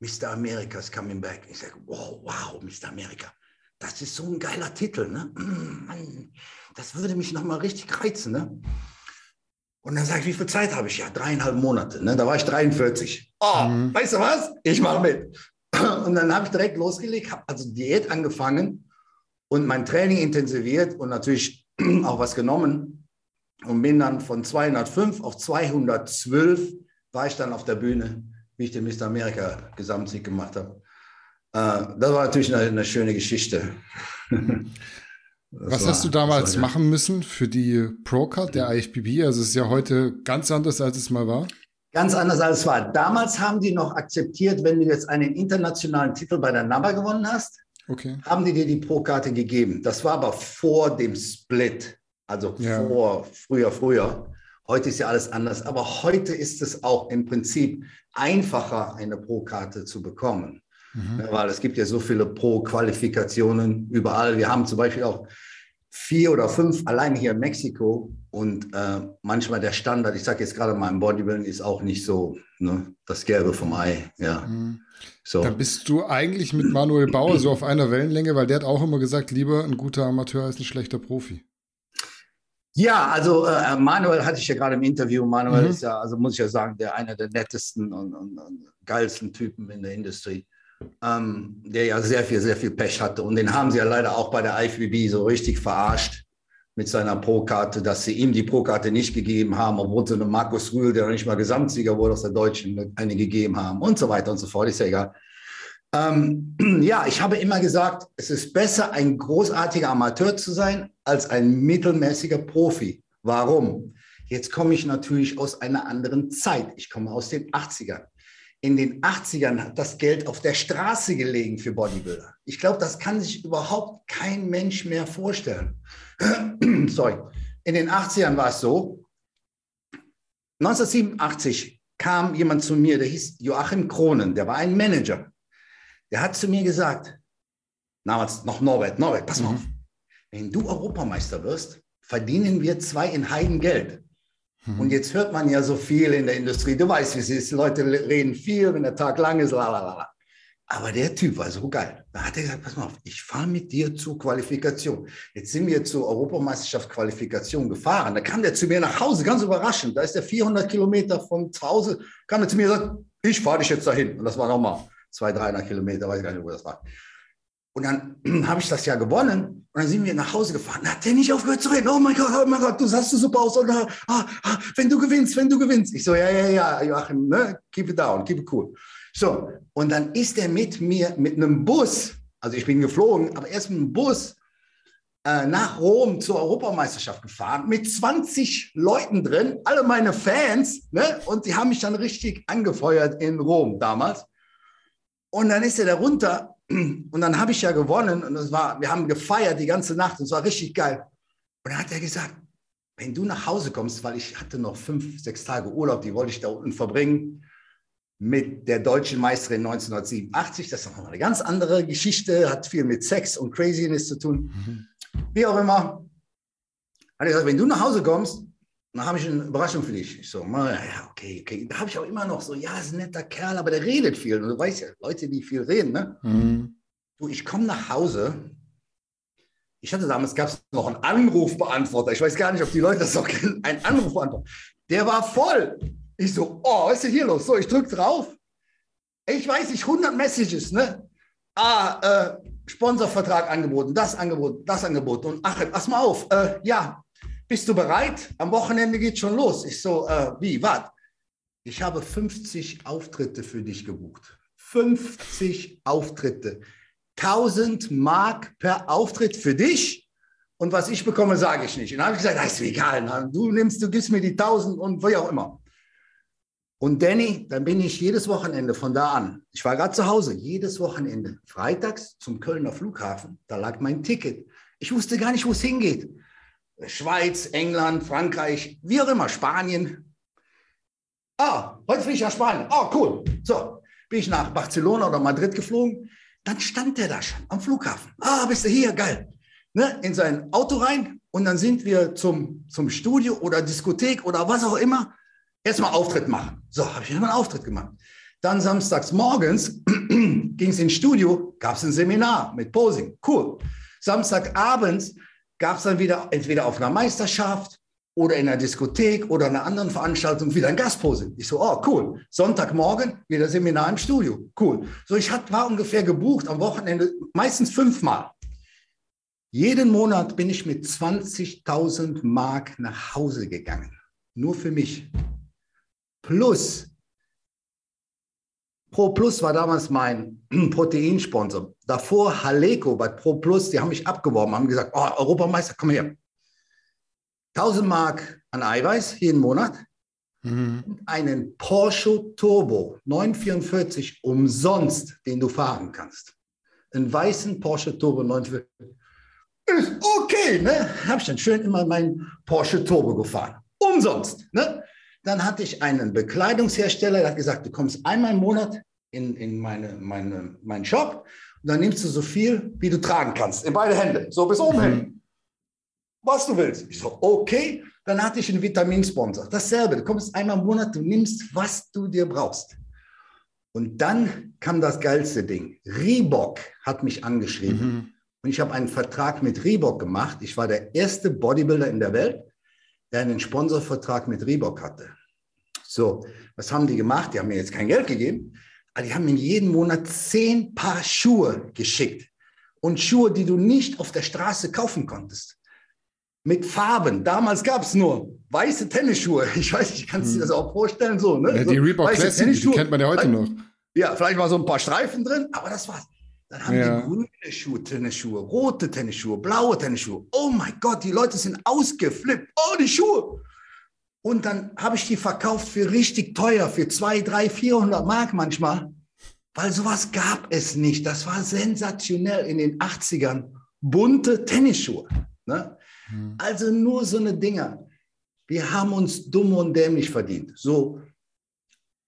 Mr. America is coming back. Ich sage, wow, wow, Mr. America das ist so ein geiler Titel, ne? Mann, das würde mich nochmal richtig reizen, ne? Und dann sage ich, wie viel Zeit habe ich? Ja, dreieinhalb Monate. Ne? Da war ich 43. Oh, mhm. weißt du was? Ich mache mit. Und dann habe ich direkt losgelegt, habe also Diät angefangen und mein Training intensiviert und natürlich auch was genommen und bin dann von 205 auf 212 war ich dann auf der Bühne, wie ich den Mr. Amerika Gesamtsieg gemacht habe. Äh, das war natürlich eine, eine schöne Geschichte. Was war, hast du damals machen müssen für die Pro-Card der IFBB? Also es ist ja heute ganz anders, als es mal war. Ganz anders, als es war. Damals haben die noch akzeptiert, wenn du jetzt einen internationalen Titel bei der NABA gewonnen hast, okay. haben die dir die Pro-Karte gegeben. Das war aber vor dem Split, also ja. vor früher, früher. Heute ist ja alles anders, aber heute ist es auch im Prinzip einfacher, eine Pro-Karte zu bekommen. Mhm. Weil es gibt ja so viele Pro-Qualifikationen überall. Wir haben zum Beispiel auch vier oder fünf allein hier in Mexiko und äh, manchmal der Standard, ich sage jetzt gerade mal im Bodybuilding, ist auch nicht so ne, das Gelbe vom Ei. Ja. Mhm. So. Dann bist du eigentlich mit Manuel Bauer so auf einer Wellenlänge, weil der hat auch immer gesagt, lieber ein guter Amateur als ein schlechter Profi. Ja, also äh, Manuel hatte ich ja gerade im Interview. Manuel mhm. ist ja, also muss ich ja sagen, der einer der nettesten und, und, und geilsten Typen in der Industrie, ähm, der ja sehr viel, sehr viel Pech hatte. Und den haben sie ja leider auch bei der IFBB so richtig verarscht mit seiner Pro-Karte, dass sie ihm die Pro-Karte nicht gegeben haben, obwohl sie einem Markus Rühl, der noch nicht mal Gesamtsieger wurde aus der Deutschen, eine gegeben haben und so weiter und so fort. Ist ja egal. Ähm, ja, ich habe immer gesagt, es ist besser, ein großartiger Amateur zu sein, als ein mittelmäßiger Profi. Warum? Jetzt komme ich natürlich aus einer anderen Zeit. Ich komme aus den 80ern. In den 80ern hat das Geld auf der Straße gelegen für Bodybuilder. Ich glaube, das kann sich überhaupt kein Mensch mehr vorstellen. Sorry. In den 80ern war es so, 1987 kam jemand zu mir, der hieß Joachim Kronen, der war ein Manager. Der hat zu mir gesagt, damals noch Norbert, Norbert, pass mal mhm. auf, wenn du Europameister wirst, verdienen wir zwei in Heiden Geld. Mhm. Und jetzt hört man ja so viel in der Industrie, du weißt, wie es ist, Leute reden viel, wenn der Tag lang ist, lalala. Aber der Typ war so geil. Da hat er gesagt, pass mal auf, ich fahre mit dir zur Qualifikation. Jetzt sind wir zur Europameisterschaft Qualifikation gefahren. Da kam der zu mir nach Hause, ganz überraschend. Da ist er 400 Kilometer von zu Hause, kam er zu mir und sagt, ich fahre dich jetzt dahin. Und das war nochmal 200, 300 Kilometer, weiß gar nicht, wo das war. Und dann habe ich das ja gewonnen und dann sind wir nach Hause gefahren. Da hat der nicht aufgehört zu reden. Oh mein Gott, oh mein Gott, du sahst super aus. Und, ah, ah, wenn du gewinnst, wenn du gewinnst. Ich so, ja, ja, ja, Joachim, ne? keep it down, keep it cool. So, und dann ist er mit mir mit einem Bus, also ich bin geflogen, aber erst mit einem Bus äh, nach Rom zur Europameisterschaft gefahren, mit 20 Leuten drin, alle meine Fans, ne? und die haben mich dann richtig angefeuert in Rom damals. Und dann ist er da runter und dann habe ich ja gewonnen und das war, wir haben gefeiert die ganze Nacht und es war richtig geil. Und dann hat er gesagt, wenn du nach Hause kommst, weil ich hatte noch fünf, sechs Tage Urlaub, die wollte ich da unten verbringen mit der deutschen Meisterin 1987. Das ist noch eine ganz andere Geschichte, hat viel mit Sex und Craziness zu tun. Mhm. Wie auch immer. Hat er gesagt, wenn du nach Hause kommst, dann habe ich eine Überraschung für dich. Ich so, ja, okay, okay. Da habe ich auch immer noch so, ja, ist ein netter Kerl, aber der redet viel. Und du weißt ja, Leute, die viel reden, ne? Mhm. Du, ich komme nach Hause. Ich hatte damals, gab es noch einen Anrufbeantworter. Ich weiß gar nicht, ob die Leute das noch kennen. Ein Anrufbeantworter. Der war voll. Ich so, oh, was ist denn hier los? So, ich drücke drauf. Ich weiß nicht, 100 Messages, ne? Ah, äh, Sponsorvertrag angeboten, das angeboten, das angeboten. Und ach, pass mal auf, äh, ja, bist du bereit? Am Wochenende geht schon los. Ich so, äh, wie, was? Ich habe 50 Auftritte für dich gebucht. 50 Auftritte. 1000 Mark per Auftritt für dich. Und was ich bekomme, sage ich nicht. Und dann habe ich gesagt, das ist mir egal. Du nimmst, du gibst mir die 1000 und wie auch immer. Und Danny, dann bin ich jedes Wochenende von da an. Ich war gerade zu Hause, jedes Wochenende. Freitags zum Kölner Flughafen, da lag mein Ticket. Ich wusste gar nicht, wo es hingeht. Schweiz, England, Frankreich, wie auch immer, Spanien. Ah, heute fliege ich nach Spanien. Oh, cool. So, bin ich nach Barcelona oder Madrid geflogen. Dann stand der da schon am Flughafen. Ah, bist du hier? Geil. Ne, in sein Auto rein und dann sind wir zum, zum Studio oder Diskothek oder was auch immer. Erstmal Auftritt machen. So, habe ich erstmal einen Auftritt gemacht. Dann samstags morgens ging es ins Studio, gab es ein Seminar mit Posing. Cool. Samstagabends gab es dann wieder entweder auf einer Meisterschaft oder in einer Diskothek oder einer anderen Veranstaltung wieder ein Gastpose. Ich so, oh, cool. Sonntagmorgen wieder Seminar im Studio. Cool. So, ich hat, war ungefähr gebucht am Wochenende, meistens fünfmal. Jeden Monat bin ich mit 20.000 Mark nach Hause gegangen. Nur für mich. Plus Pro Plus war damals mein Proteinsponsor. Davor Haleco bei Pro Plus, die haben mich abgeworben, haben gesagt, oh, Europameister, komm her. 1000 Mark an Eiweiß jeden Monat. Mhm. Einen Porsche Turbo 944 umsonst, den du fahren kannst. Einen weißen Porsche Turbo 944. Ist okay, ne? Habe ich dann schön immer meinen Porsche Turbo gefahren. Umsonst, ne? Dann hatte ich einen Bekleidungshersteller, der hat gesagt, du kommst einmal im Monat in, in meine, meine, meinen Shop und dann nimmst du so viel, wie du tragen kannst, in beide Hände, so bis oben hin. Mhm. Was du willst. Ich so, okay. Dann hatte ich einen Vitaminsponsor. Dasselbe, du kommst einmal im Monat, du nimmst, was du dir brauchst. Und dann kam das geilste Ding. Reebok hat mich angeschrieben. Mhm. Und ich habe einen Vertrag mit Reebok gemacht. Ich war der erste Bodybuilder in der Welt, der einen Sponsorvertrag mit Reebok hatte. So, was haben die gemacht? Die haben mir jetzt kein Geld gegeben, aber die haben mir jeden Monat zehn Paar Schuhe geschickt. Und Schuhe, die du nicht auf der Straße kaufen konntest. Mit Farben. Damals gab es nur weiße Tennisschuhe. Ich weiß nicht, kannst du dir das auch vorstellen? So, ne? Ja, die so, Reebok Classic, die kennt man ja heute noch. Ja, vielleicht war so ein paar Streifen drin, aber das war's. Dann haben Ja. die grüne Schuhe, Tennisschuhe, rote Tennisschuhe, blaue Tennisschuhe. Oh mein Gott, die Leute sind ausgeflippt. Oh, die Schuhe. Und dann habe ich die verkauft für richtig teuer, für 200, 300, 400 Mark manchmal. Weil sowas gab es nicht. Das war sensationell in den 80ern. Bunte Tennisschuhe. Ne? Also nur so eine Dinger. Wir haben uns dumm und dämlich verdient. So,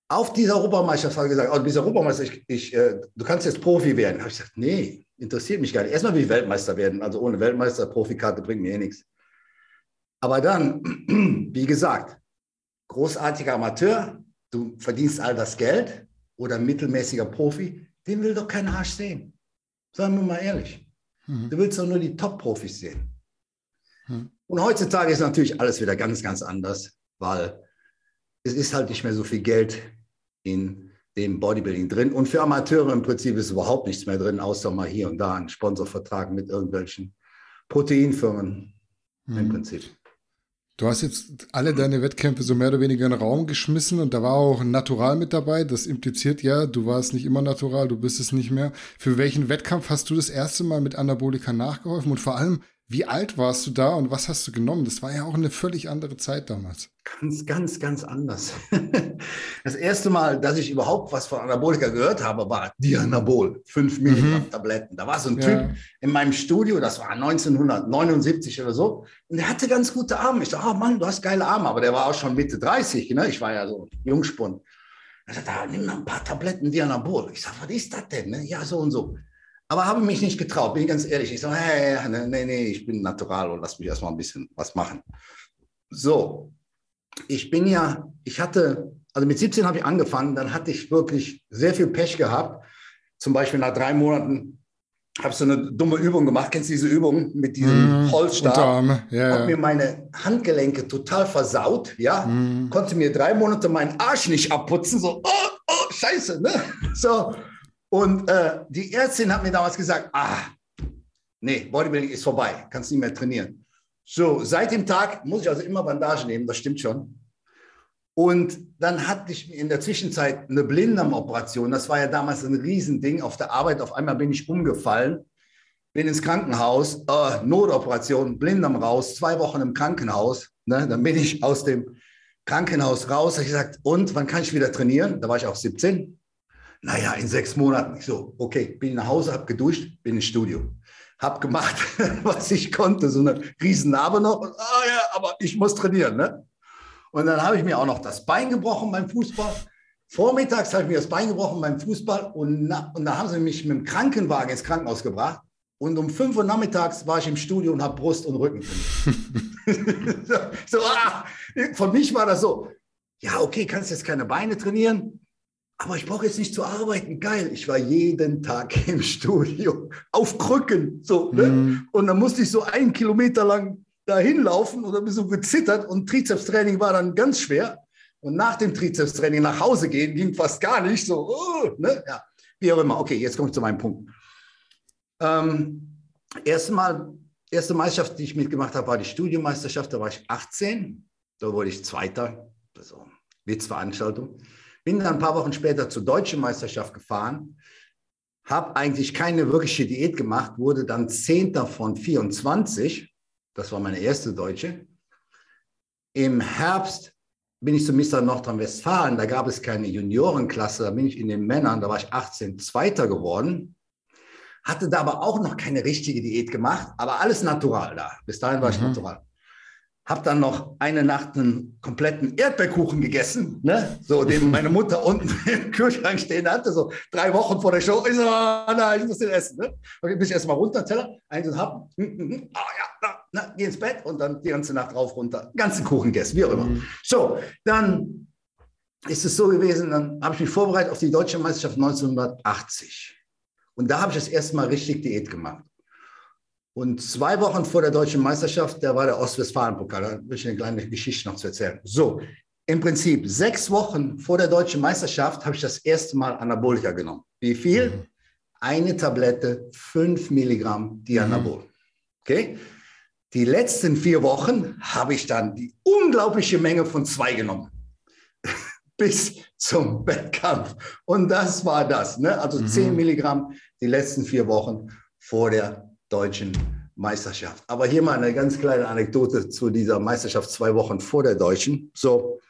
auf dieser Europameisterschaft hat er gesagt, oh, du bist Europameister, ich, ich, äh, du kannst jetzt Profi werden. Habe ich gesagt, nee, interessiert mich gar nicht. Erstmal will ich Weltmeister werden. Also ohne Weltmeister, Profikarte bringt mir eh nichts. Aber dann, wie gesagt, großartiger Amateur, du verdienst all das Geld oder mittelmäßiger Profi, den will doch kein Arsch sehen. Sagen wir mal ehrlich. Mhm. Du willst doch nur die Top-Profis sehen. Hm. Und heutzutage ist natürlich alles wieder ganz, ganz anders, weil es ist halt nicht mehr so viel Geld in dem Bodybuilding drin. Und für Amateure im Prinzip ist überhaupt nichts mehr drin, außer mal hier und da ein Sponsorvertrag mit irgendwelchen Proteinfirmen im Mhm. Prinzip. Du hast jetzt alle deine Wettkämpfe so mehr oder weniger in den Raum geschmissen und da war auch Natural mit dabei. Das impliziert ja, du warst nicht immer natural, du bist es nicht mehr. Für welchen Wettkampf hast du das erste Mal mit Anabolika nachgeholfen und vor allem, wie alt warst du da und was hast du genommen? Das war ja auch eine völlig andere Zeit damals. Ganz, ganz, ganz anders. Das erste Mal, dass ich überhaupt was von Anabolika gehört habe, war Dianabol, 5 Milligramm Tabletten. Da war so ein Mhm. Ja. Typ in meinem Studio, das war 1979 oder so, und der hatte ganz gute Arme. Ich dachte, oh Mann, du hast geile Arme, aber der war auch schon Mitte 30, ne? ich war ja so Jungspund. Er sagte, ah, nimm mal ein paar Tabletten Dianabol. Ich sage, was ist das denn? Ne? Ja, so und so. Aber habe mich nicht getraut, bin ich ganz ehrlich. Ich sage, hey, nee, nee, nee, ich bin natural und lass mich erstmal ein bisschen was machen. So, ich bin ja, ich hatte, also mit 17 habe ich angefangen, dann hatte ich wirklich sehr viel Pech gehabt. Zum Beispiel nach drei Monaten habe ich so eine dumme Übung gemacht. Kennst du diese Übung mit diesem Mhm, Holzstab? Unterarme, Habe mir meine Handgelenke total versaut, ja. Mhm. Konnte mir drei Monate meinen Arsch nicht abputzen, so, oh, oh, scheiße, ne? So. Und äh, die Ärztin hat mir damals gesagt, ah, nee, Bodybuilding ist vorbei, kannst nicht mehr trainieren. So, seit dem Tag muss ich also immer Bandagen nehmen, das stimmt schon. Und dann hatte ich in der Zwischenzeit eine Blinddarmoperation. Das war ja damals ein Riesending. Auf der Arbeit auf einmal bin ich umgefallen, bin ins Krankenhaus, äh, Notoperation, Blinddarm raus, zwei Wochen im Krankenhaus. Ne? Dann bin ich aus dem Krankenhaus raus. Habe ich gesagt, und wann kann ich wieder trainieren? Da war ich auch 17. Naja, in sechs Monaten. Ich so, okay, bin nach Hause, habe geduscht, bin ins Studio. Hab gemacht, was ich konnte. So eine riesen Narbe noch. Und, ah ja, aber ich muss trainieren. Ne? Und dann habe ich mir auch noch das Bein gebrochen beim Fußball. Vormittags habe ich mir das Bein gebrochen beim Fußball und, na, und dann haben sie mich mit dem Krankenwagen ins Krankenhaus gebracht. Und um 5 Uhr nachmittags war ich im Studio und habe Brust und Rücken so, ah, von mich war das so, ja, okay, kannst jetzt keine Beine trainieren, aber ich brauche jetzt nicht zu arbeiten. Geil, ich war jeden Tag im Studio auf Krücken. So, ne? Mhm. Und dann musste ich so einen Kilometer lang dahin laufen und dann bin ich so gezittert und Trizepstraining war dann ganz schwer. Und nach dem Trizepstraining nach Hause gehen ging fast gar nicht. So, oh, ne? ja, wie auch immer. Okay, jetzt komme ich zu meinem Punkt. Ähm, erste Mal, erste Meisterschaft, die ich mitgemacht habe, war die Studiomeisterschaft. Da war ich 18. Da wurde ich Zweiter. Also Witzveranstaltung. Bin dann ein paar Wochen später zur deutschen Meisterschaft gefahren. Habe eigentlich keine wirkliche Diät gemacht, wurde dann Zehnter von 24. Das war meine erste deutsche. Im Herbst bin ich zu Mr. Nordrhein-Westfalen. Da gab es keine Juniorenklasse. Da bin ich in den Männern, da war ich 18, Zweiter geworden. Hatte da aber auch noch keine richtige Diät gemacht, aber alles natural da. Bis dahin war ich Mhm. natural. Hab dann noch eine Nacht einen kompletten Erdbeerkuchen gegessen, ne? so den meine Mutter unten im Kühlschrank stehen hatte, so drei Wochen vor der Show. Ich so, ah, nein, ich muss den essen. Ne? Okay, bin ich erstmal runter, Teller, eins und hab, ah ja, na, na, geh ins Bett und dann die ganze Nacht rauf, runter, ganzen Kuchen gegessen, wie auch immer. Mhm. So, dann ist es so gewesen, dann habe ich mich vorbereitet auf die deutsche Meisterschaft 1980. Und da habe ich das erste Mal richtig Diät gemacht. Und zwei Wochen vor der deutschen Meisterschaft, da war der Ostwestfalen-Pokal. Da will ich eine kleine Geschichte noch zu erzählen. So, im Prinzip sechs Wochen vor der deutschen Meisterschaft habe ich das erste Mal Anabolika genommen. Wie viel? Mhm. Eine Tablette, fünf Milligramm Dianabol. Mhm. Okay? Die letzten vier Wochen habe ich dann die unglaubliche Menge von zwei genommen. Bis zum Wettkampf. Und das war das. Ne? Also mhm. 10 Milligramm die letzten vier Wochen vor der deutschen Meisterschaft. Aber hier mal eine ganz kleine Anekdote zu dieser Meisterschaft zwei Wochen vor der deutschen. So,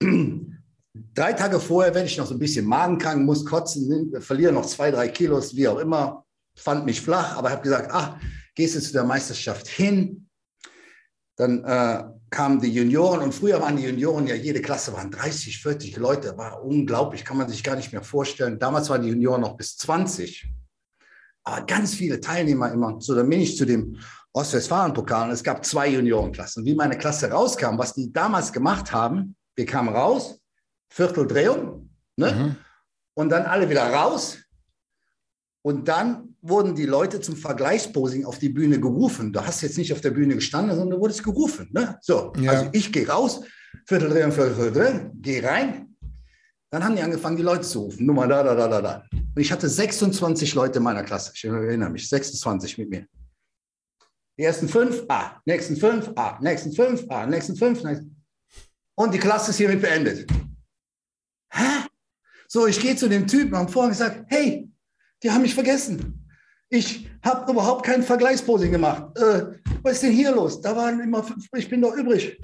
drei Tage vorher werde ich noch so ein bisschen magenkrank, muss kotzen, verliere noch zwei, drei Kilos, wie auch immer. Fand mich flach, aber habe gesagt, ach, gehst du zu der Meisterschaft hin? Dann äh, kamen die Junioren und früher waren die Junioren ja, jede Klasse waren 30, 40 Leute, war unglaublich, kann man sich gar nicht mehr vorstellen. Damals waren die Junioren noch bis 20, aber ganz viele Teilnehmer immer. So, dann bin ich zu dem Ostwestfalen-Pokal und es gab zwei Juniorenklassen. Wie meine Klasse rauskam, was die damals gemacht haben, wir kamen raus, Vierteldrehung, ne? Mhm. und dann alle wieder raus. Und dann wurden die Leute zum Vergleichsposing auf die Bühne gerufen. Du hast jetzt nicht auf der Bühne gestanden, sondern du wurdest gerufen. Ne? So, ja. also ich gehe raus, Vierteldrehung, Vierteldrehung, gehe rein. Dann haben die angefangen, die Leute zu rufen. Nummer da, da, da, da, da. Und ich hatte 26 Leute in meiner Klasse. Ich erinnere mich, 26 mit mir. Die ersten fünf, ah, nächsten fünf, ah, nächsten fünf, ah, nächsten fünf. Nächsten. Und die Klasse ist hiermit beendet. Hä? So, ich gehe zu dem Typen am Vorhang und sage, hey, die haben mich vergessen. Ich habe überhaupt kein Vergleichsposing gemacht. Äh, was ist denn hier los? Da waren immer fünf, ich bin doch übrig.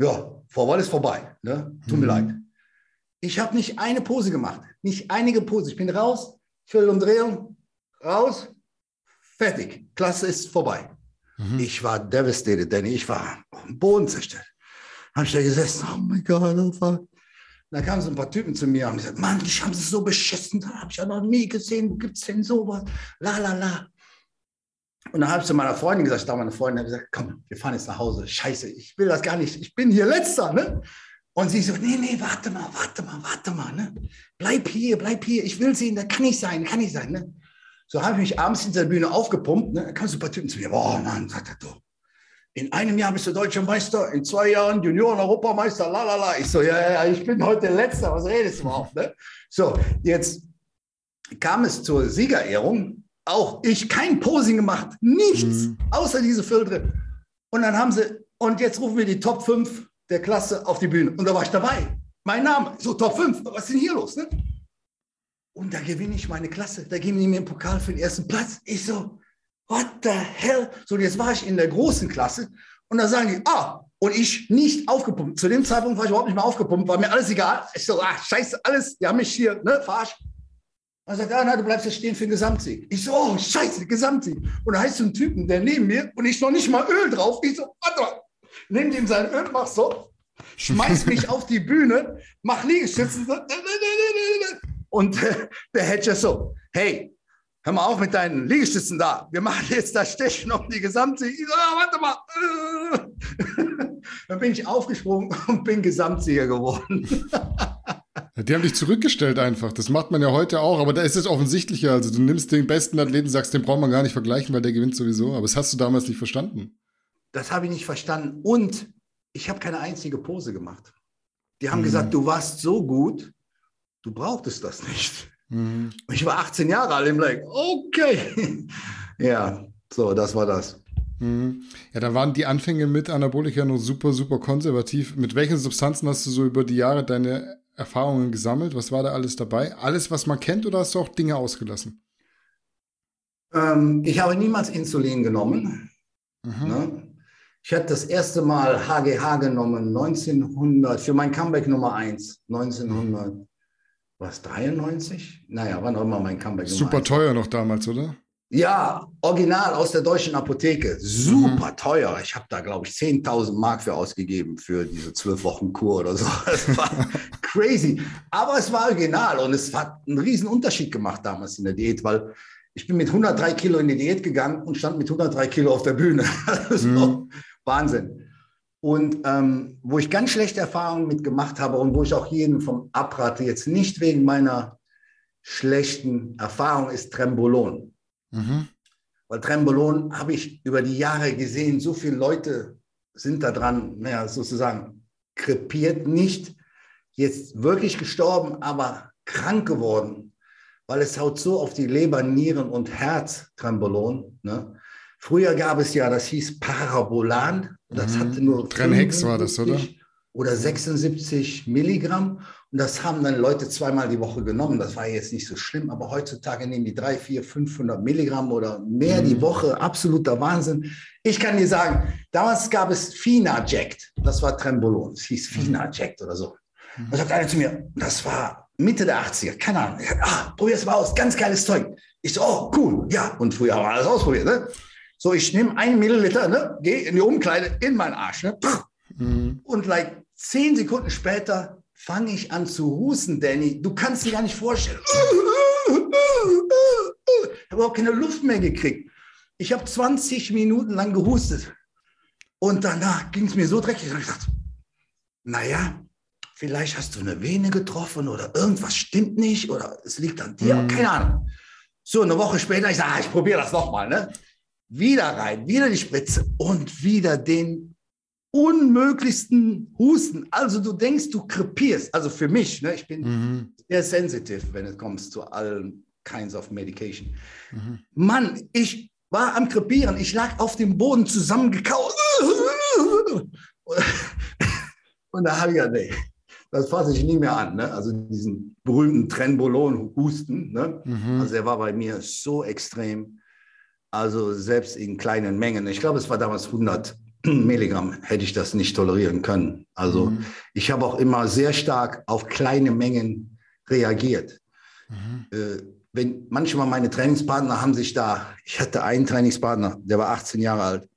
Ja, Vorwahl ist vorbei. Ne? Tut mir mhm. leid. Ich habe nicht eine Pose gemacht, nicht einige Pose. Ich bin raus, Viertelumdrehung, raus, fertig. Klasse ist vorbei. Mhm. Ich war devastated, Danny. Ich war am Boden zerstört. Habe ich da gesessen, oh mein Gott, oh fuck. Da kamen so ein paar Typen zu mir und gesagt, Mann, die haben es so beschissen, da habe ich ja noch nie gesehen, wo gibt es denn sowas? La, la, la. Und dann habe ich zu meiner Freundin gesagt, ich da meine Freundin, habe gesagt, komm, wir fahren jetzt nach Hause. Scheiße, ich will das gar nicht, ich bin hier Letzter, ne? Und sie so, nee, nee, warte mal, warte mal, warte mal, ne? Bleib hier, bleib hier, ich will sehen, da kann ich sein, kann ich sein, ne? So habe ich mich abends hinter der Bühne aufgepumpt, ne? Da kamen so ein paar Typen zu mir, boah, Mann, sagt er doch in einem Jahr bist du deutscher Meister, in zwei Jahren Junioren-Europameister, la la la. Ich so, ja, ja, ich bin heute Letzter, was redest du überhaupt? Ne? So, jetzt kam es zur Siegerehrung. Auch ich kein Posing gemacht, nichts, mhm. außer diese Filtre. Und dann haben sie, und jetzt rufen wir die Top 5 der Klasse auf die Bühne. Und da war ich dabei. Mein Name, so Top 5. Was ist denn hier los? Ne? Und da gewinne ich meine Klasse. Da geben die mir einen Pokal für den ersten Platz. Ich so, what the hell? So, jetzt war ich in der großen Klasse und da sagen die, ah, und ich nicht aufgepumpt. Zu dem Zeitpunkt war ich überhaupt nicht mehr aufgepumpt, war mir alles egal. Ich so, ah, scheiße, alles, die haben mich hier, ne, verarsch. Und sagt, ah, na, du bleibst jetzt stehen für den Gesamtsieg. Ich so, oh, scheiße, Gesamtsieg. Und da heißt so ein Typen, der neben mir, und ich noch nicht mal Öl drauf. Ich so, warte mal, nimm ihm sein Öl, mach so, schmeiß mich auf die Bühne, mach Liegestützen. Und äh, der Hedger so, hey, hör mal auf mit deinen Liegestützen da. Wir machen jetzt das Stechen um die Gesamtsieg. Ich so, ah, warte mal. Dann bin ich aufgesprungen und bin Gesamtsieger geworden. Die haben dich zurückgestellt einfach. Das macht man ja heute auch, aber da ist es offensichtlicher. Also du nimmst den besten Athleten, sagst, den braucht man gar nicht vergleichen, weil der gewinnt sowieso. Aber das hast du damals nicht verstanden. Das habe ich nicht verstanden. Und ich habe keine einzige Pose gemacht. Die haben mhm. gesagt, du warst so gut, du brauchtest das nicht. Mhm. Ich war 18 Jahre alt im Lake. Okay. ja, so, das war das. Mhm. Ja, da waren die Anfänge mit Anabolika nur super, super konservativ. Mit welchen Substanzen hast du so über die Jahre deine Erfahrungen gesammelt? Was war da alles dabei? Alles, was man kennt, oder hast du auch Dinge ausgelassen? Ähm, ich habe niemals Insulin genommen. Mhm. Ne? Ich hatte das erste Mal HGH genommen 1900 für mein Comeback Nummer 1, 1900 was, 93? Naja, wann auch immer mein Comeback. Super teuer noch damals, oder? Ja, original aus der deutschen Apotheke. Super mhm. teuer. Ich habe da, glaube ich, 10.000 Mark für ausgegeben für diese zwölf Wochen Kur oder so. Das war crazy. Aber es war original und es hat einen riesen Unterschied gemacht damals in der Diät, weil ich bin mit 103 Kilo in die Diät gegangen und stand mit 103 Kilo auf der Bühne. Mhm. Wahnsinn. Und ähm, wo ich ganz schlechte Erfahrungen mit gemacht habe und wo ich auch jeden vom abrate, jetzt nicht wegen meiner schlechten Erfahrung, ist Trembolon. Mhm. Weil Trembolon habe ich über die Jahre gesehen, so viele Leute sind da dran, naja, sozusagen krepiert, nicht jetzt wirklich gestorben, aber krank geworden, weil es haut so auf die Leber, Nieren und Herz Trembolon. Ne? Früher gab es ja, das hieß Parabolan, das mhm. hatte nur Trenhex war das, oder? Oder 76 Milligramm. Und das haben dann Leute zweimal die Woche genommen. Das war jetzt nicht so schlimm, aber heutzutage nehmen die 3, 4, 500 Milligramm oder mehr mhm. die Woche. Absoluter Wahnsinn. Ich kann dir sagen, damals gab es Finaject. Das war Trembolon. Es hieß mhm. Finaject oder so. Mhm. Da sagt einer zu mir, das war Mitte der 80er, keine Ahnung. Ah, probier's mal aus, ganz geiles Zeug. Ich so, oh, cool, ja. Und früher haben wir alles ausprobiert, ne? So, ich nehme einen Milliliter, ne, gehe in die Umkleide, in meinen Arsch, ne? Mhm. Und like zehn Sekunden später fange ich an zu husten, Danny. Du kannst dir gar nicht vorstellen. Ich habe überhaupt keine Luft mehr gekriegt. Ich habe 20 Minuten lang gehustet. Und danach ging es mir so dreckig. Und ich dachte, naja, vielleicht hast du eine Vene getroffen oder irgendwas stimmt nicht oder es liegt an dir. Mhm. Keine Ahnung. So, eine Woche später, ich sage, ah, ich probiere das nochmal. Ne? Wieder rein, wieder die Spritze und wieder den unmöglichsten Husten. Also du denkst, du krepierst. Also für mich, ne, ich bin mhm. sehr sensitiv, wenn es kommt zu allen kinds of medication. Mhm. Mann, ich war am krepieren. Ich lag auf dem Boden zusammengekaut. Und da habe ich ja, nee, das fasse ich nie mehr an. Ne? Also diesen berühmten Trenbolon-Husten. Ne? Mhm. Also der war bei mir so extrem. Also selbst in kleinen Mengen. Ich glaube, es war damals 100 Milligramm hätte ich das nicht tolerieren können. Also mhm. ich habe auch immer sehr stark auf kleine Mengen reagiert. Mhm. Äh, wenn manchmal meine Trainingspartner haben sich da, ich hatte einen Trainingspartner, der war 18 Jahre alt,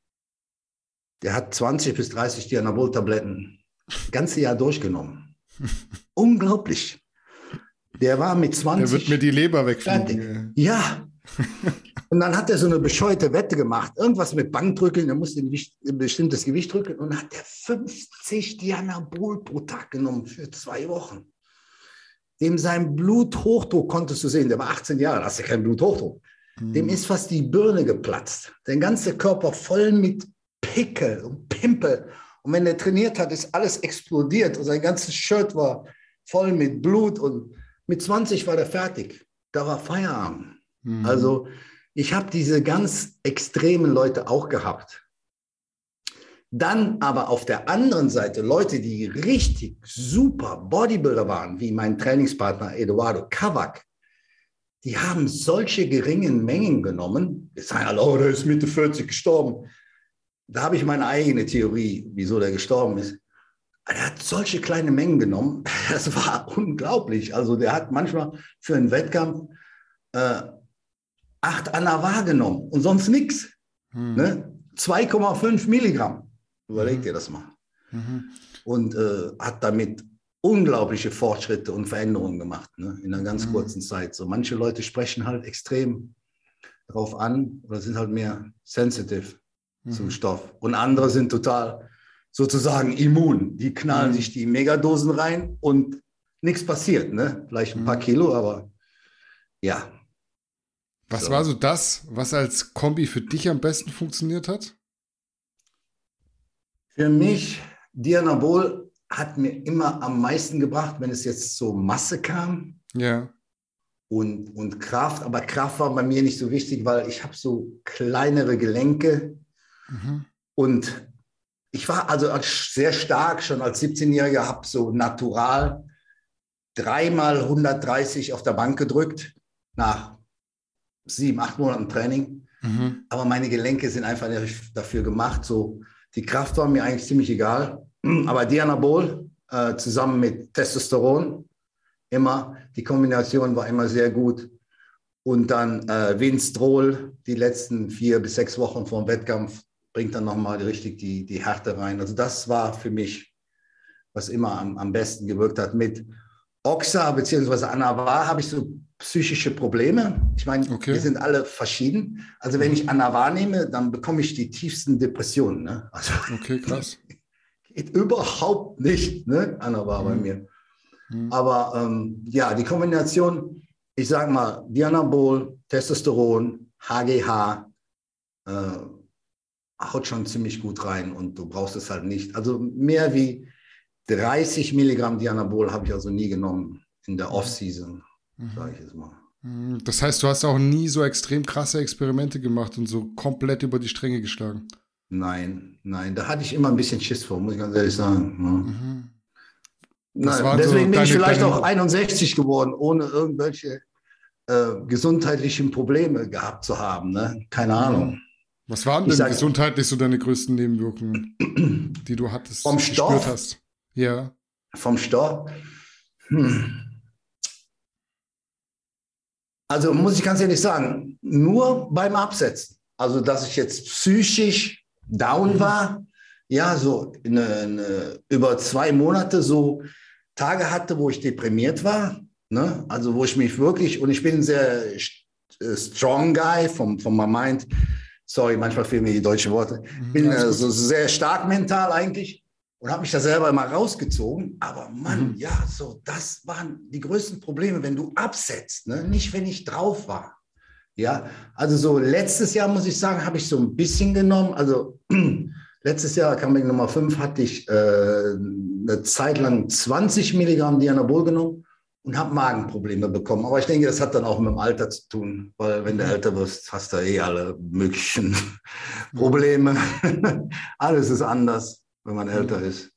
der hat 20 bis 30 Dianabol-Tabletten ganze Jahr durchgenommen. Unglaublich. Der war mit 20. Der wird mir die Leber wegfliegen. Ja, und dann hat er so eine bescheuerte Wette gemacht, irgendwas mit Bankdrücken, er musste ein, ein bestimmtes Gewicht drücken und hat er 50 Dianabol pro Tag genommen für zwei Wochen. Dem sein Bluthochdruck konntest du sehen, der war 18 Jahre, da hast du keinen Bluthochdruck. Mhm. Dem ist fast die Birne geplatzt. Der ganze Körper voll mit Pickel und Pimpel. Und wenn er trainiert hat, ist alles explodiert und sein ganzes Shirt war voll mit Blut und mit 20 war er fertig. Da war Feierabend. Mhm. Also ich habe diese ganz extremen Leute auch gehabt. Dann aber auf der anderen Seite Leute, die richtig super Bodybuilder waren, wie mein Trainingspartner Eduardo Kavak, die haben solche geringen Mengen genommen. Jetzt sagen alle, oh, der ist Mitte 40 gestorben. Da habe ich meine eigene Theorie, wieso der gestorben ist. Er hat solche kleine Mengen genommen. Das war unglaublich. Also der hat manchmal für einen Wettkampf äh, acht Anna wahrgenommen und sonst nichts. Hm. Ne? 2,5 Milligramm. Überleg mhm. dir das mal. Mhm. Und äh, hat damit unglaubliche Fortschritte und Veränderungen gemacht ne? in einer ganz mhm. kurzen Zeit. So manche Leute sprechen halt extrem darauf an oder sind halt mehr sensitive zum mhm. Stoff. Und andere sind total sozusagen immun. Die knallen mhm. sich die Megadosen rein und nichts passiert. Ne? Vielleicht ein paar mhm. Kilo, aber ja, was so. war so das, was als Kombi für dich am besten funktioniert hat? Für mich, Dianabol hat mir immer am meisten gebracht, wenn es jetzt zur Masse kam. Ja. Und, und Kraft, aber Kraft war bei mir nicht so wichtig, weil ich habe so kleinere Gelenke. Mhm. Und ich war also sehr stark, schon als 17-Jähriger, habe so natural dreimal 130 auf der Bank gedrückt, nach sieben, acht Monaten Training. Mhm. Aber meine Gelenke sind einfach dafür gemacht. So, die Kraft war mir eigentlich ziemlich egal. Aber Dianabol äh, zusammen mit Testosteron immer, die Kombination war immer sehr gut. Und dann äh, Winstrol, die letzten vier bis sechs Wochen vor dem Wettkampf, bringt dann nochmal richtig die, die Härte rein. Also das war für mich, was immer am, am besten gewirkt hat. Mit Oxa bzw. Anavar habe ich so psychische Probleme. Ich meine, okay. wir sind alle verschieden. Also wenn ich Anna wahrnehme, dann bekomme ich die tiefsten Depressionen. Ne? Also, okay, krass. Geht überhaupt nicht, ne? Anna war mhm. bei mir. Mhm. Aber ähm, ja, die Kombination, ich sage mal, Dianabol, Testosteron, HGH, äh, haut schon ziemlich gut rein und du brauchst es halt nicht. Also mehr wie 30 Milligramm Dianabol habe ich also nie genommen in der Off-Season, mhm. sage ich jetzt mal. Mhm. Das heißt, du hast auch nie so extrem krasse Experimente gemacht und so komplett über die Stränge geschlagen. Nein, nein, da hatte ich immer ein bisschen Schiss vor, muss ich ganz ehrlich sagen. Ja. Mhm. Nein, deswegen so bin ich vielleicht auch 61 geworden, ohne irgendwelche äh, gesundheitlichen Probleme gehabt zu haben. Ne? Keine Ahnung. Was waren denn sag, gesundheitlich so deine größten Nebenwirkungen, die du hattest, vom Stoff? hast? Ja. Vom Stoff? Hm. Also muss ich ganz ehrlich sagen, nur beim Absetzen. Also, dass ich jetzt psychisch down war, ja, so eine, eine, über zwei Monate so Tage hatte, wo ich deprimiert war. Ne? Also, wo ich mich wirklich, und ich bin ein sehr äh, strong guy vom, von my mind. Sorry, manchmal fehlen mir die deutschen Worte. Mhm, bin äh, so sehr stark mental eigentlich und habe mich da selber immer rausgezogen. Aber Mann, mhm. ja, so, das waren die größten Probleme, wenn du absetzt, ne? nicht wenn ich drauf war. Ja, also so letztes Jahr muss ich sagen, habe ich so ein bisschen genommen. Also letztes Jahr, Comeback Nummer 5, hatte ich äh, eine Zeit lang 20 Milligramm Dianabol genommen und habe Magenprobleme bekommen. Aber ich denke, das hat dann auch mit dem Alter zu tun, weil wenn du mhm. älter wirst, hast du eh alle möglichen Probleme. Alles ist anders wenn man älter mhm. ist.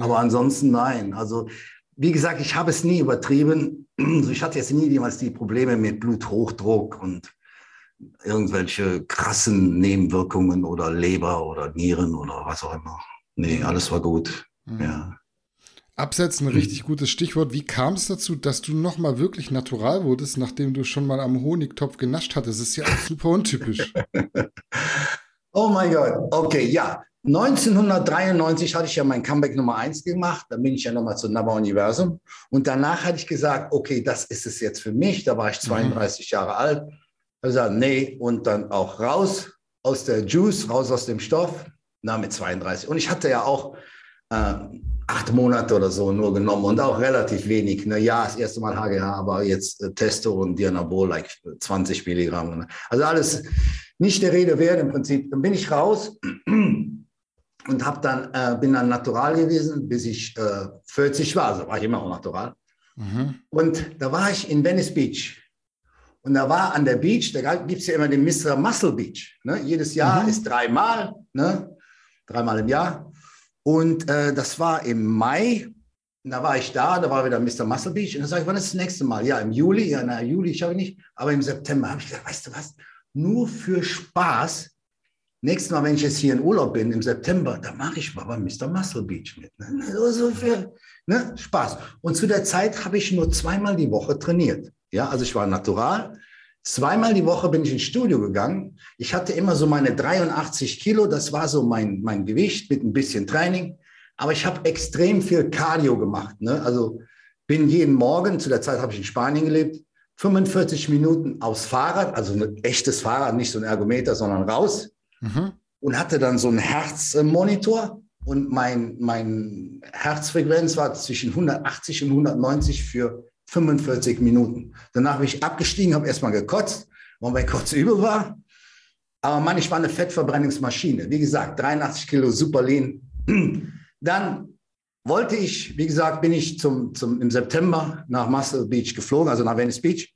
Aber ansonsten nein. Also wie gesagt, ich habe es nie übertrieben. Ich hatte jetzt nie jemals die Probleme mit Bluthochdruck und irgendwelche krassen Nebenwirkungen oder Leber oder Nieren oder was auch immer. Nee, alles war gut. Mhm. Ja. Absetzen, ein richtig gutes Stichwort. Wie kam es dazu, dass du nochmal wirklich natural wurdest, nachdem du schon mal am Honigtopf genascht hattest? Das ist ja auch super untypisch. oh mein Gott. Okay, ja. 1993 hatte ich ja mein Comeback Nummer 1 gemacht. Dann bin ich ja nochmal zu Naba Universum. Und danach hatte ich gesagt, okay, das ist es jetzt für mich. Da war ich 32 mhm. Jahre alt. Ich gesagt, nee, und dann auch raus aus der Juice, raus aus dem Stoff. Na, mit 32. Und ich hatte ja auch äh, acht Monate oder so nur genommen und auch relativ wenig. Ne? Ja, das erste Mal HGH, aber jetzt äh, Testo und Dianabol, like 20 Milligramm. Ne? Also alles nicht der Rede wert im Prinzip. Dann bin ich raus und hab dann, äh, bin dann natural gewesen, bis ich äh, 40 war. Also war ich immer auch natural. Mhm. Und da war ich in Venice Beach. Und da war an der Beach, da gibt es ja immer den Mr. Muscle Beach. Ne? Jedes Jahr mhm. ist dreimal, ne? dreimal im Jahr. Und äh, das war im Mai. Und da war ich da, da war wieder Mr. Muscle Beach. Und da sage ich, wann ist das nächste Mal? Ja, im Juli. Ja, na, Juli schaffe ich nicht. Aber im September habe ich gesagt, weißt du was? Nur für Spaß Nächstes Mal, wenn ich jetzt hier in Urlaub bin, im September, da mache ich mal bei Mr. Muscle Beach mit. Ne? So für ne? Spaß. Und zu der Zeit habe ich nur zweimal die Woche trainiert. Ja, also ich war natural. Zweimal die Woche bin ich ins Studio gegangen. Ich hatte immer so meine 83 Kilo. Das war so mein, mein Gewicht mit ein bisschen Training. Aber ich habe extrem viel Cardio gemacht. Ne? Also bin jeden Morgen, zu der Zeit habe ich in Spanien gelebt, 45 Minuten aufs Fahrrad, also ein echtes Fahrrad, nicht so ein Ergometer, sondern raus mhm. und hatte dann so einen Herzmonitor und mein, mein Herzfrequenz war zwischen 180 und 190 für 45 Minuten. Danach bin ich abgestiegen, habe erstmal gekotzt, weil mein Kotz übel war. Aber Mann, ich war eine Fettverbrennungsmaschine. Wie gesagt, 83 Kilo super lean. Dann wollte ich, wie gesagt, bin ich zum, zum, im September nach Muscle Beach geflogen, also nach Venice Beach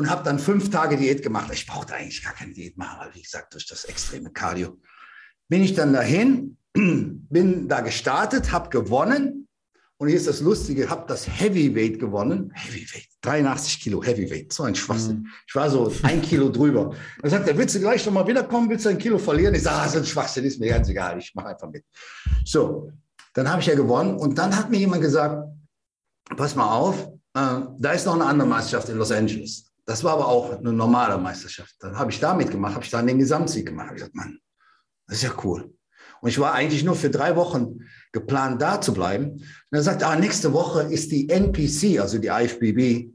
und habe dann fünf Tage Diät gemacht. Ich brauchte eigentlich gar keine Diät machen, weil wie gesagt, durch das extreme Cardio bin ich dann dahin, bin da gestartet, habe gewonnen. Und hier ist das Lustige, habe das Heavyweight gewonnen. Heavyweight, 83 Kilo Heavyweight, so ein Schwachsinn. Mhm. Ich war so ein Kilo drüber. Dann sagt er, willst du gleich nochmal wiederkommen, willst du ein Kilo verlieren? Ich sage, ah, so ein Schwachsinn, ist mir ganz egal, ich mache einfach mit. So, dann habe ich ja gewonnen und dann hat mir jemand gesagt, pass mal auf, äh, da ist noch eine andere Meisterschaft in Los Angeles. Das war aber auch eine normale Meisterschaft. Dann habe ich da mitgemacht, habe ich dann den Gesamtsieg gemacht. Ich gesagt, Mann, das ist ja cool. Und ich war eigentlich nur für drei Wochen geplant, da zu bleiben. Und er sagt, ah, nächste Woche ist die NPC, also die IFBB,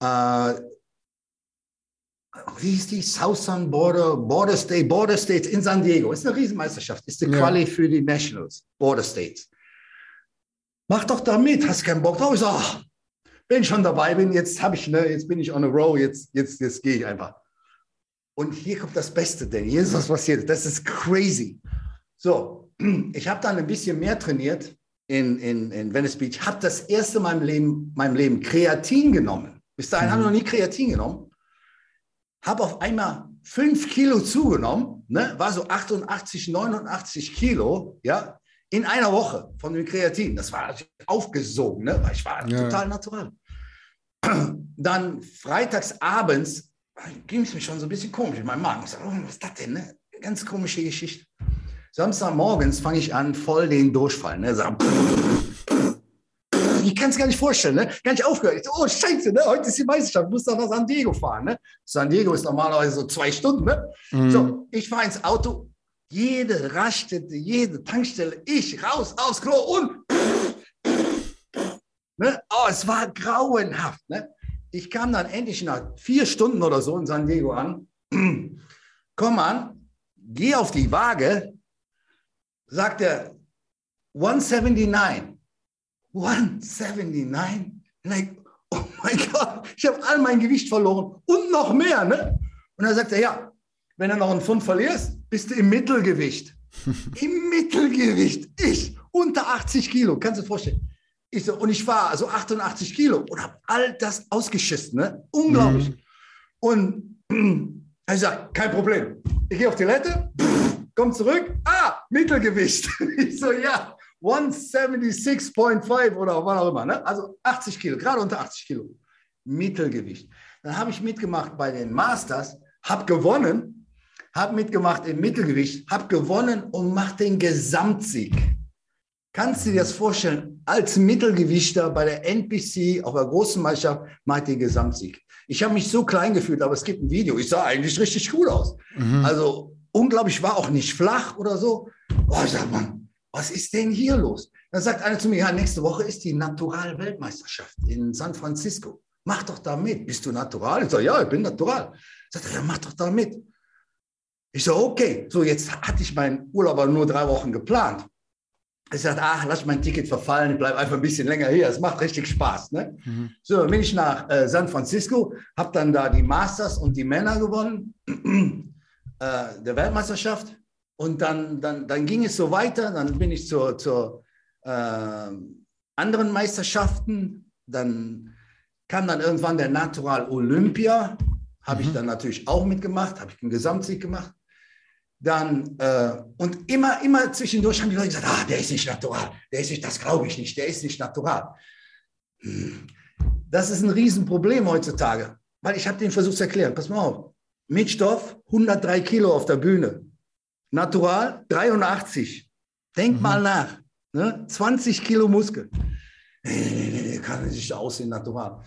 äh, wie hieß die? Southern Border, Border State, Border States in San Diego. Ist eine Riesenmeisterschaft. Ist die ja. Quali für die Nationals, Border States. Mach doch da mit, hast keinen Bock drauf? Ich sage, wenn ich schon dabei bin, jetzt habe ich, ne, jetzt bin ich on a row, jetzt, jetzt, jetzt gehe ich einfach. Und hier kommt das Beste, denn hier ist was passiert. Das ist crazy. So, ich habe dann ein bisschen mehr trainiert in, in, in Venice Beach, habe das erste Mal im Leben, meinem Leben Kreatin genommen. Bis dahin mhm. habe ich noch nie Kreatin genommen. Habe auf einmal fünf Kilo zugenommen, ne? war so 88, 89 Kilo, ja, in einer Woche von dem Kreatin. Das war aufgesogen, ne? weil ich war ja. total natural. Dann freitags abends ging es mir schon so ein bisschen komisch in meinem Magen. Ich sage, oh, was ist das denn? Ne? Ganz komische Geschichte. Samstagmorgens fange ich an, voll den Durchfall. Ne? Sag, ich kann es gar nicht vorstellen, ne? Gar nicht aufgehört. Ich so, oh, scheiße, ne? Heute ist die Meisterschaft, ich muss doch nach San Diego fahren, ne? San Diego ist normalerweise so zwei Stunden, ne? Mhm. So, ich fahre ins Auto, jede Raststätte, jede Tankstelle, ich raus aufs Klo und ne? Oh, es war grauenhaft, ne? Ich kam dann endlich nach vier Stunden oder so in San Diego an, komm an, geh auf die Waage, sagt er 179. 179? Like, oh mein Gott, ich habe all mein Gewicht verloren und noch mehr. Ne? Und dann sagt er, ja, wenn du noch einen Pfund verlierst, bist du im Mittelgewicht. Im Mittelgewicht. Ich, unter 80 Kilo, kannst du dir vorstellen. Ich so, und ich war also 88 Kilo und habe all das ausgeschissen. Ne? Unglaublich. Mhm. Und er sagt, kein Problem. Ich gehe auf die Toilette, komm zurück. Ah, Mittelgewicht. Ich so, ja, 176,5 oder was auch immer. Ne? Also 80 Kilo, gerade unter 80 Kilo. Mittelgewicht. Dann habe ich mitgemacht bei den Masters, habe gewonnen, habe mitgemacht im Mittelgewicht, habe gewonnen und mache den Gesamtsieg. Kannst du dir das vorstellen? Als Mittelgewichter bei der NPC auf der großen Meisterschaft macht den Gesamtsieg. Ich habe mich so klein gefühlt, aber es gibt ein Video. Ich sah eigentlich richtig gut aus. Mhm. Also unglaublich, war auch nicht flach oder so. Oh, ich sag, Mann, was ist denn hier los? Dann sagt einer zu mir, ja, nächste Woche ist die Natural-Weltmeisterschaft in San Francisco. Mach doch da mit. Bist du natural? Ich sage, ja, ich bin natural. Sagt er, ja, mach doch da mit. Ich sage, okay. So, jetzt hatte ich meinen Urlaub aber nur drei Wochen geplant. Ich sagte, ach, lass mein Ticket verfallen, ich bleibe einfach ein bisschen länger hier. Es macht richtig Spaß. Ne? Mhm. So, dann bin ich nach äh, San Francisco, habe dann da die Masters und die Männer gewonnen äh, der Weltmeisterschaft. Und dann, dann, dann ging es so weiter, dann bin ich zur, zur äh, anderen Meisterschaften, dann kam dann irgendwann der Natural Olympia, habe mhm. ich dann natürlich auch mitgemacht, habe ich den Gesamtsieg gemacht. Dann, äh, und immer, immer zwischendurch haben die Leute gesagt, ah, der ist nicht natural, der ist nicht, das glaube ich nicht, der ist nicht natural. Hm. Das ist ein Riesenproblem heutzutage, weil ich habe den versucht zu erklären, pass mal auf, mit Stoff 103 Kilo auf der Bühne, Natural 83. Denk mhm. mal nach. Ne? 20 Kilo Muskel. Kann nicht aussehen, natural.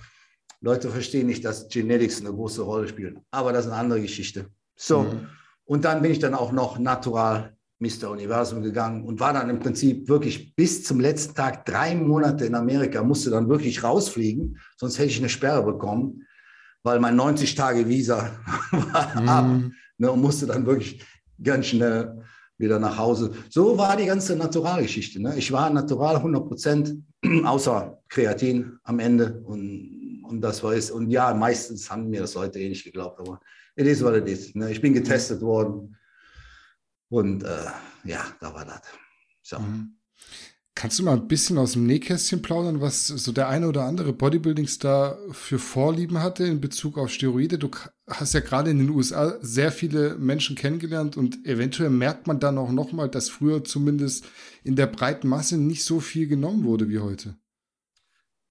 Leute verstehen nicht, dass Genetics eine große Rolle spielt. Aber das ist eine andere Geschichte. So. Mhm. Und dann bin ich dann auch noch natural Mr. Universum gegangen und war dann im Prinzip wirklich bis zum letzten Tag drei Monate in Amerika, musste dann wirklich rausfliegen, sonst hätte ich eine Sperre bekommen, weil mein 90-Tage-Visa war mhm. ab ne, und musste dann wirklich ganz schnell wieder nach Hause. So war die ganze Naturalgeschichte. Ne? Ich war natural 100 Prozent, außer Kreatin am Ende. Und, und das war es. Und ja, meistens haben mir das Leute eh nicht geglaubt. Aber it is what it is. Ne? Ich bin getestet worden. Und äh, ja, da war das. So. Mhm. Kannst du mal ein bisschen aus dem Nähkästchen plaudern, was so der eine oder andere Bodybuilding-Star für Vorlieben hatte in Bezug auf Steroide? Du hast ja gerade in den USA sehr viele Menschen kennengelernt und eventuell merkt man dann auch nochmal, dass früher zumindest in der breiten Masse nicht so viel genommen wurde wie heute.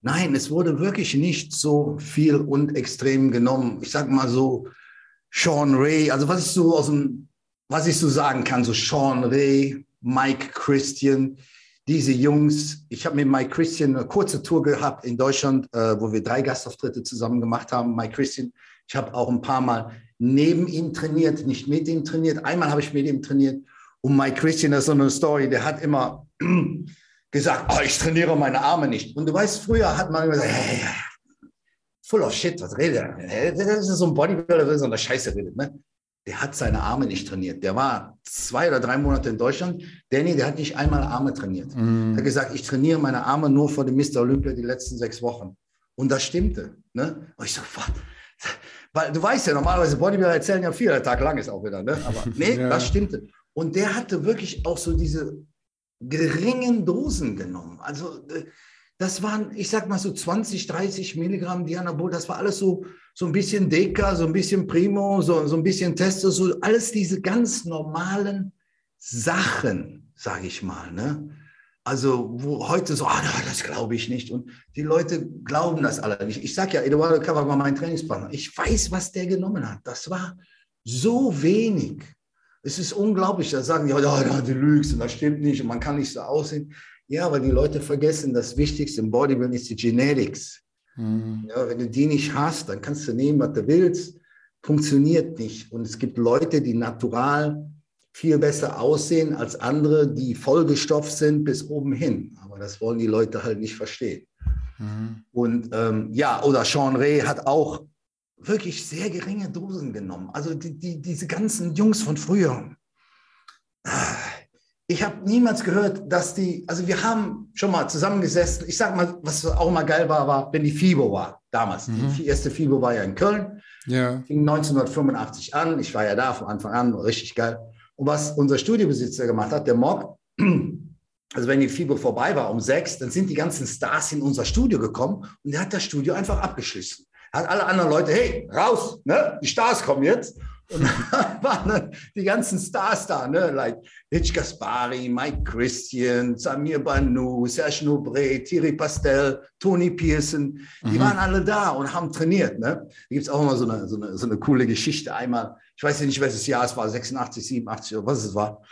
Nein, es wurde wirklich nicht so viel und extrem genommen. Ich sag mal so, Sean Ray, also was ich so aus dem, was ich so sagen kann, so Sean Ray, Mike Christian, diese Jungs, ich habe mit Mike Christian eine kurze Tour gehabt in Deutschland, äh, wo wir drei Gastauftritte zusammen gemacht haben. Mike Christian, ich habe auch ein paar Mal neben ihm trainiert, nicht mit ihm trainiert. Einmal habe ich mit ihm trainiert. Und Mike Christian, das ist so eine Story, der hat immer gesagt, oh, ich trainiere meine Arme nicht. Und du weißt, früher hat man gesagt, hey, full of shit, was redet er? Das ist so ein Bodybuilder, der so eine Scheiße redet. Ne? der hat seine Arme nicht trainiert. Der war zwei oder drei Monate in Deutschland. Danny, der hat nicht einmal Arme trainiert. Mm. Er hat gesagt, ich trainiere meine Arme nur vor dem Mr. Olympia die letzten sechs Wochen. Und das stimmte. Ne? Und ich so, was? Weil du weißt ja, normalerweise Bodybuilder erzählen ja viel, der Tag lang ist auch wieder, ne? Aber nee, ja. das stimmte. Und der hatte wirklich auch so diese geringen Dosen genommen. Also äh, das waren, ich sag mal so 20, 30 Milligramm Dianabol, das war alles so, so ein bisschen Deka, so ein bisschen Primo, so, so ein bisschen Testo, so alles diese ganz normalen Sachen, sage ich mal. Ne? Also wo heute so, ah, das glaube ich nicht. Und die Leute glauben das alle nicht. Ich sage ja, Eduardo Cava war mein Trainingspartner. Ich weiß, was der genommen hat. Das war so wenig. Es ist unglaublich. Da sagen die, ja, ja, du lügst und das stimmt nicht und man kann nicht so aussehen. Ja, weil die Leute vergessen, das Wichtigste im Bodybuilding ist die Genetics. Mhm. Ja, wenn du die nicht hast, dann kannst du nehmen, was du willst. Funktioniert nicht. Und es gibt Leute, die natural viel besser aussehen als andere, die vollgestopft sind bis oben hin. Aber das wollen die Leute halt nicht verstehen. Mhm. Und ähm, ja, oder Sean Ray hat auch wirklich sehr geringe Dosen genommen. Also die, die, diese ganzen Jungs von früher. Ich habe niemals gehört, dass die, also wir haben schon mal zusammengesessen. Ich sage mal, was auch mal geil war, war, wenn die FIBO war damals. Mhm. Die erste FIBO war ja in Köln. Ja. Fing 1985 an. Ich war ja da von Anfang an, richtig geil. Und was unser Studiobesitzer gemacht hat, der Mock, also wenn die FIBO vorbei war um sechs, dann sind die ganzen Stars in unser Studio gekommen und er hat das Studio einfach abgeschlossen hat alle anderen Leute, hey, raus, ne? die Stars kommen jetzt. Und dann waren dann die ganzen Stars da, ne? like Rich Gaspari, Mike Christian, Samir Banu, Serge Nobre, Thierry Pastel, Tony Pearson, die mhm. waren alle da und haben trainiert. Ne? Da gibt es auch immer so eine, so, eine, so eine coole Geschichte. Einmal, ich weiß nicht, welches Jahr es war, 86, 87 oder was es war.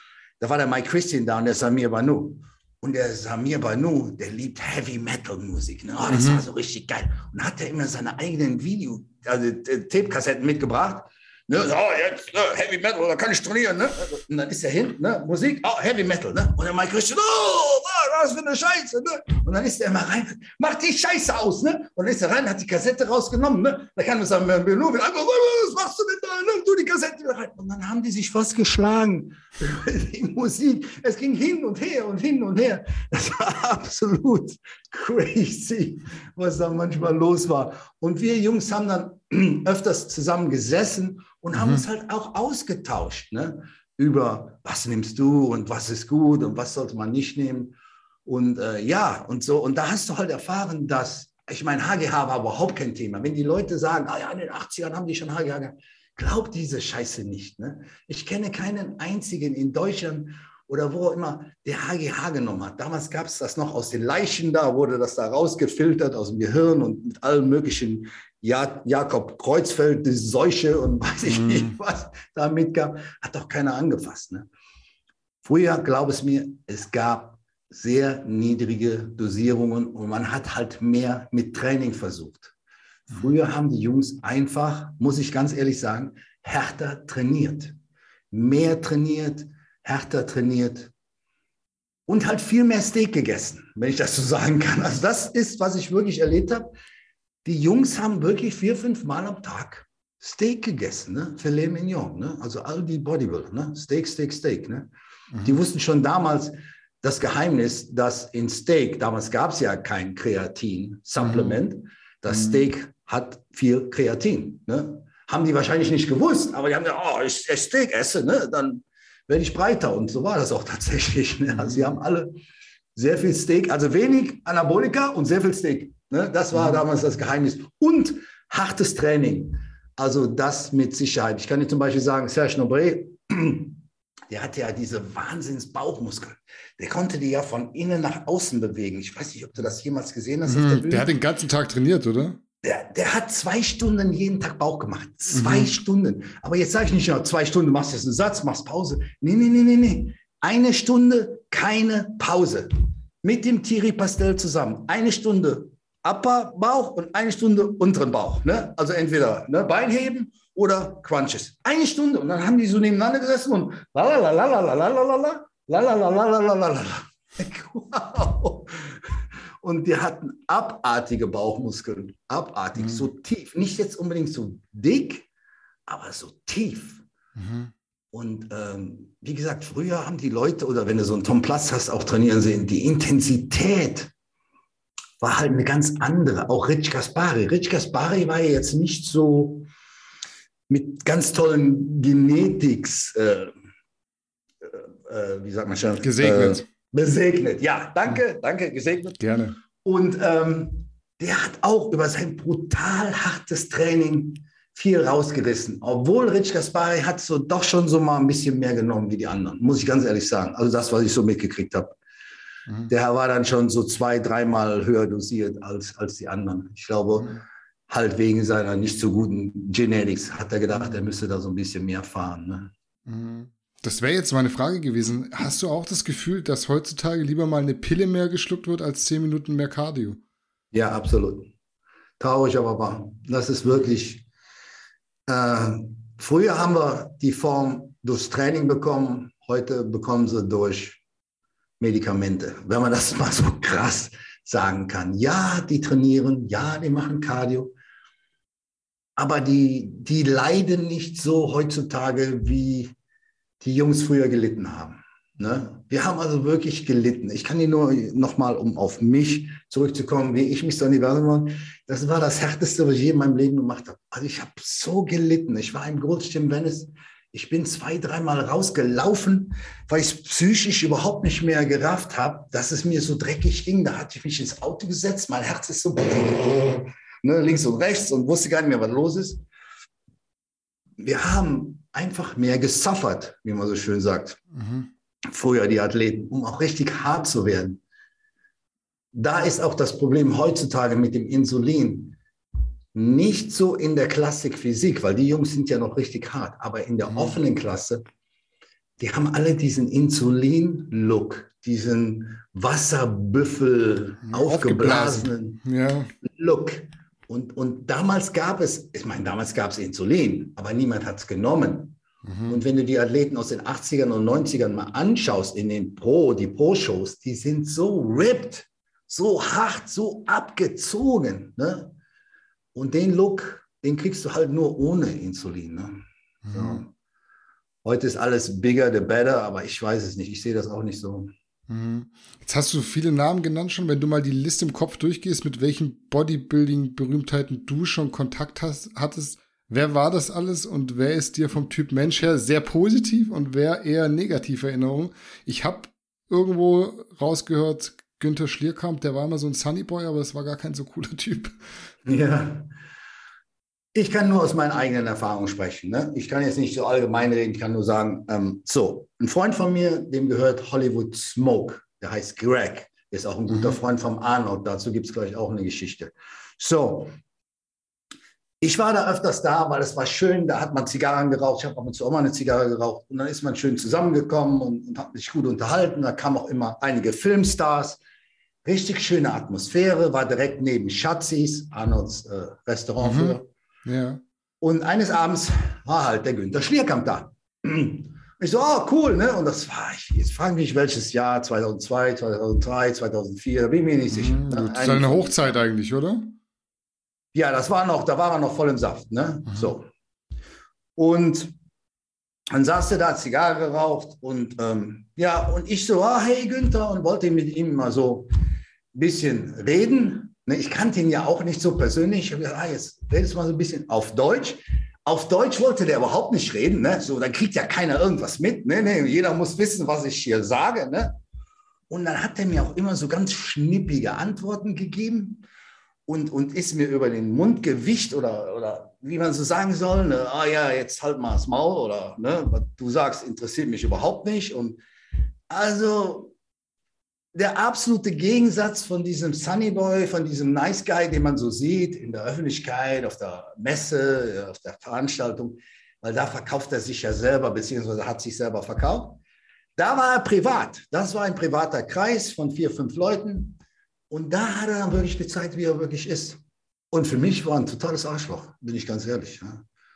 Da war der Mike Christian da und der Samir Banu. Und der Samir Banu, der liebt Heavy Metal Musik. Ne? Oh, das mhm. war so richtig geil. Und hat er immer seine eigenen Video, also äh, Tape-Kassetten mitgebracht. Ne? So, jetzt ne? Heavy Metal, da kann ich trainieren. Ne? Und dann ist er hin, ne? Musik, oh, Heavy Metal. Ne? Und dann Mike Christian, oh, was für eine Scheiße. Ne? Und dann ist er immer rein, macht die Scheiße aus. Ne? Und dann ist er rein, hat die Kassette rausgenommen. Ne? Da kann man sagen, was machst du denn da? Ne? Du die Kassette wieder rein. Und dann haben die sich fast geschlagen. die Musik, es ging hin und her und hin und her. Das war absolut crazy, was da manchmal los war. Und wir Jungs haben dann öfters zusammen gesessen und haben mhm. uns halt auch ausgetauscht ne? über, was nimmst du und was ist gut und was sollte man nicht nehmen. Und äh, ja, und so. Und da hast du halt erfahren, dass, ich meine, HGH war überhaupt kein Thema. Wenn die Leute sagen, ah ja, in den 80ern haben die schon HGH gehabt, glaub diese Scheiße nicht. Ne? Ich kenne keinen einzigen in Deutschland oder wo auch immer, der HGH genommen hat. Damals gab es das noch aus den Leichen, da wurde das da rausgefiltert aus dem Gehirn und mit allen möglichen ja, Jakob Kreuzfeld, die Seuche und weiß ich mm. nicht, was da mitgab, hat doch keiner angefasst. Ne? Früher, glaub es mir, es gab sehr niedrige Dosierungen und man hat halt mehr mit Training versucht. Früher haben die Jungs einfach, muss ich ganz ehrlich sagen, härter trainiert. Mehr trainiert, härter trainiert und halt viel mehr Steak gegessen, wenn ich das so sagen kann. Also das ist, was ich wirklich erlebt habe. Die Jungs haben wirklich vier, fünf Mal am Tag Steak gegessen, ne? Filet Mignon, ne? Also all die Bodybuilder, ne? Steak, Steak, Steak, ne? Mhm. Die wussten schon damals das Geheimnis, dass in Steak, damals gab es ja kein Kreatin-Supplement, mhm. das. Steak hat viel Kreatin. Ne? Haben die wahrscheinlich nicht gewusst, aber die haben gesagt, oh, ich, ich Steak esse, ne? dann werde ich breiter. Und so war das auch tatsächlich. Ne? Also sie haben alle sehr viel Steak, also wenig Anabolika und sehr viel Steak. Ne? Das war mhm. damals das Geheimnis. Und hartes Training. Also das mit Sicherheit. Ich kann dir zum Beispiel sagen, Serge Nobre, der hatte ja diese Wahnsinns-Bauchmuskeln. Der konnte die ja von innen nach außen bewegen. Ich weiß nicht, ob du das jemals gesehen hast. Mhm, der, der, hat den ganzen Tag trainiert, oder? Der, der hat zwei Stunden jeden Tag Bauch gemacht. Zwei mhm. Stunden. Aber jetzt sage ich nicht, ja, zwei Stunden machst du jetzt einen Satz, machst Pause. Nee, nee, nee, nee, nee. Eine Stunde, keine Pause. Mit dem Thierry Pastel zusammen. Eine Stunde Upper Bauch und eine Stunde unteren Bauch. Ne? Also entweder ne, Bein heben oder Crunches. Eine Stunde. Und dann haben die so nebeneinander gesessen und lalalalalalala, lalalalalalala. Wow. Und die hatten abartige Bauchmuskeln, abartig, mhm. so tief. Nicht jetzt unbedingt so dick, aber so tief. Mhm. Und ähm, wie gesagt, früher haben die Leute, oder wenn du so einen Tom Platz hast, auch trainieren sehen, die Intensität war halt eine ganz andere. Auch Rich Gaspari. Rich Gaspari war ja jetzt nicht so, mit ganz tollen Genetiks, äh, äh, wie sagt man schon? Gesegnet. Besegnet, ja, danke, danke, gesegnet. Gerne. Und ähm, der hat auch über sein brutal hartes Training viel rausgerissen. Obwohl Rich Gaspari hat so doch schon so mal ein bisschen mehr genommen wie die anderen, muss ich ganz ehrlich sagen. Also das, was ich so mitgekriegt habe. Mhm. Der war dann schon so zwei, dreimal höher dosiert als, als die anderen. Ich glaube, mhm. halt wegen seiner nicht so guten Genetics hat er gedacht, er müsste da so ein bisschen mehr fahren. Ne? Mhm. Das wäre jetzt meine Frage gewesen. Hast du auch das Gefühl, dass heutzutage lieber mal eine Pille mehr geschluckt wird als zehn Minuten mehr Cardio? Ja, absolut. Traurig, aber wahr. Das ist wirklich. Äh, früher haben wir die Form durchs Training bekommen, heute bekommen sie durch Medikamente. Wenn man das mal so krass sagen kann. Ja, die trainieren, ja, die machen Cardio, aber die, die leiden nicht so heutzutage wie die Jungs früher gelitten haben. Ne? Wir haben also wirklich gelitten. Ich kann dir nur nochmal, um auf mich zurückzukommen, wie ich mich so Universum war. Das war das Härteste, was ich je in meinem Leben gemacht habe. Also ich habe so gelitten. Ich war im Goldstein Venice. Ich bin zwei, dreimal rausgelaufen, weil ich es psychisch überhaupt nicht mehr gerafft habe, dass es mir so dreckig ging. Da hatte ich mich ins Auto gesetzt. Mein Herz ist so ne, links und rechts und wusste gar nicht mehr, was los ist. Wir haben einfach mehr gesuffert, wie man so schön sagt. Mhm. Früher die Athleten, um auch richtig hart zu werden. Da ist auch das Problem heutzutage mit dem Insulin. Nicht so in der Klassik Physik, weil die Jungs sind ja noch richtig hart, aber in der mhm. offenen Klasse, die haben alle diesen Insulin-Look, diesen Wasserbüffel, aufgeblasenen ja. Look. Und, und damals gab es, ich meine, damals gab es Insulin, aber niemand hat es genommen. Mhm. Und wenn du die Athleten aus den 80ern und 90ern mal anschaust in den Pro, die Pro-Shows, die sind so ripped, so hart, so abgezogen. Ne? Und den Look, den kriegst du halt nur ohne Insulin. Ne? Mhm. So. Heute ist alles bigger, the better, aber ich weiß es nicht. Ich sehe das auch nicht so. Mhm. Jetzt hast du viele Namen genannt schon. Wenn du mal die Liste im Kopf durchgehst, mit welchen Bodybuilding-Berühmtheiten du schon Kontakt hast, hattest, wer war das alles und wer ist dir vom Typ Mensch her sehr positiv und wer eher negativ Erinnerung? Ich habe irgendwo rausgehört, Günther Schlierkamp, der war immer so ein Sunnyboy, aber es war gar kein so cooler Typ. Ja. Ich kann nur aus meinen eigenen Erfahrungen sprechen. Ne? Ich kann jetzt nicht so allgemein reden, ich kann nur sagen, ähm, so, ein Freund von mir, dem gehört Hollywood Smoke, der heißt Greg, ist auch ein guter mhm. Freund vom Arnold, dazu gibt es gleich auch eine Geschichte. So, ich war da öfters da, weil es war schön, da hat man Zigarren geraucht, ich habe ab und zu auch mal eine Zigarre geraucht und dann ist man schön zusammengekommen und, und hat sich gut unterhalten, da kamen auch immer einige Filmstars, richtig schöne Atmosphäre, war direkt neben Schatzis, Arnolds äh, Restaurant mhm. für ja. Und eines Abends war halt der Günther Schlierkamp da. Ich so, oh, cool, ne? Und das war, ich, jetzt fragen mich, welches Jahr, 2002, 2003, 2004, da bin ich mir nicht sicher. Mhm, das ist eine Hochzeit eigentlich, oder? Ja, das war noch, da war er noch voll im Saft, ne? Mhm. So. Und dann saß er da, Zigarre geraucht und ähm, ja, und ich so, ah, hey Günther, und wollte mit ihm mal so ein bisschen reden. Ne, ich kannte ihn ja auch nicht so persönlich. Ich habe gesagt, ah, jetzt redest du mal so ein bisschen auf Deutsch. Auf Deutsch wollte der überhaupt nicht reden. Ne? So, dann kriegt ja keiner irgendwas mit. Ne? Ne? Jeder muss wissen, was ich hier sage. Ne? Und dann hat er mir auch immer so ganz schnippige Antworten gegeben und, und ist mir über den Mund gewischt oder, oder wie man so sagen soll, ne? ah ja, jetzt halt mal das Maul oder ne? was du sagst, interessiert mich überhaupt nicht. Und also der absolute Gegensatz von diesem Sunny Boy, von diesem Nice Guy, den man so sieht in der Öffentlichkeit, auf der Messe, auf der Veranstaltung, weil da verkauft er sich ja selber, beziehungsweise hat sich selber verkauft. Da war er privat. Das war ein privater Kreis von vier, fünf Leuten. Und da hat er dann wirklich gezeigt, wie er wirklich ist. Und für mich war ein totales Arschloch, bin ich ganz ehrlich.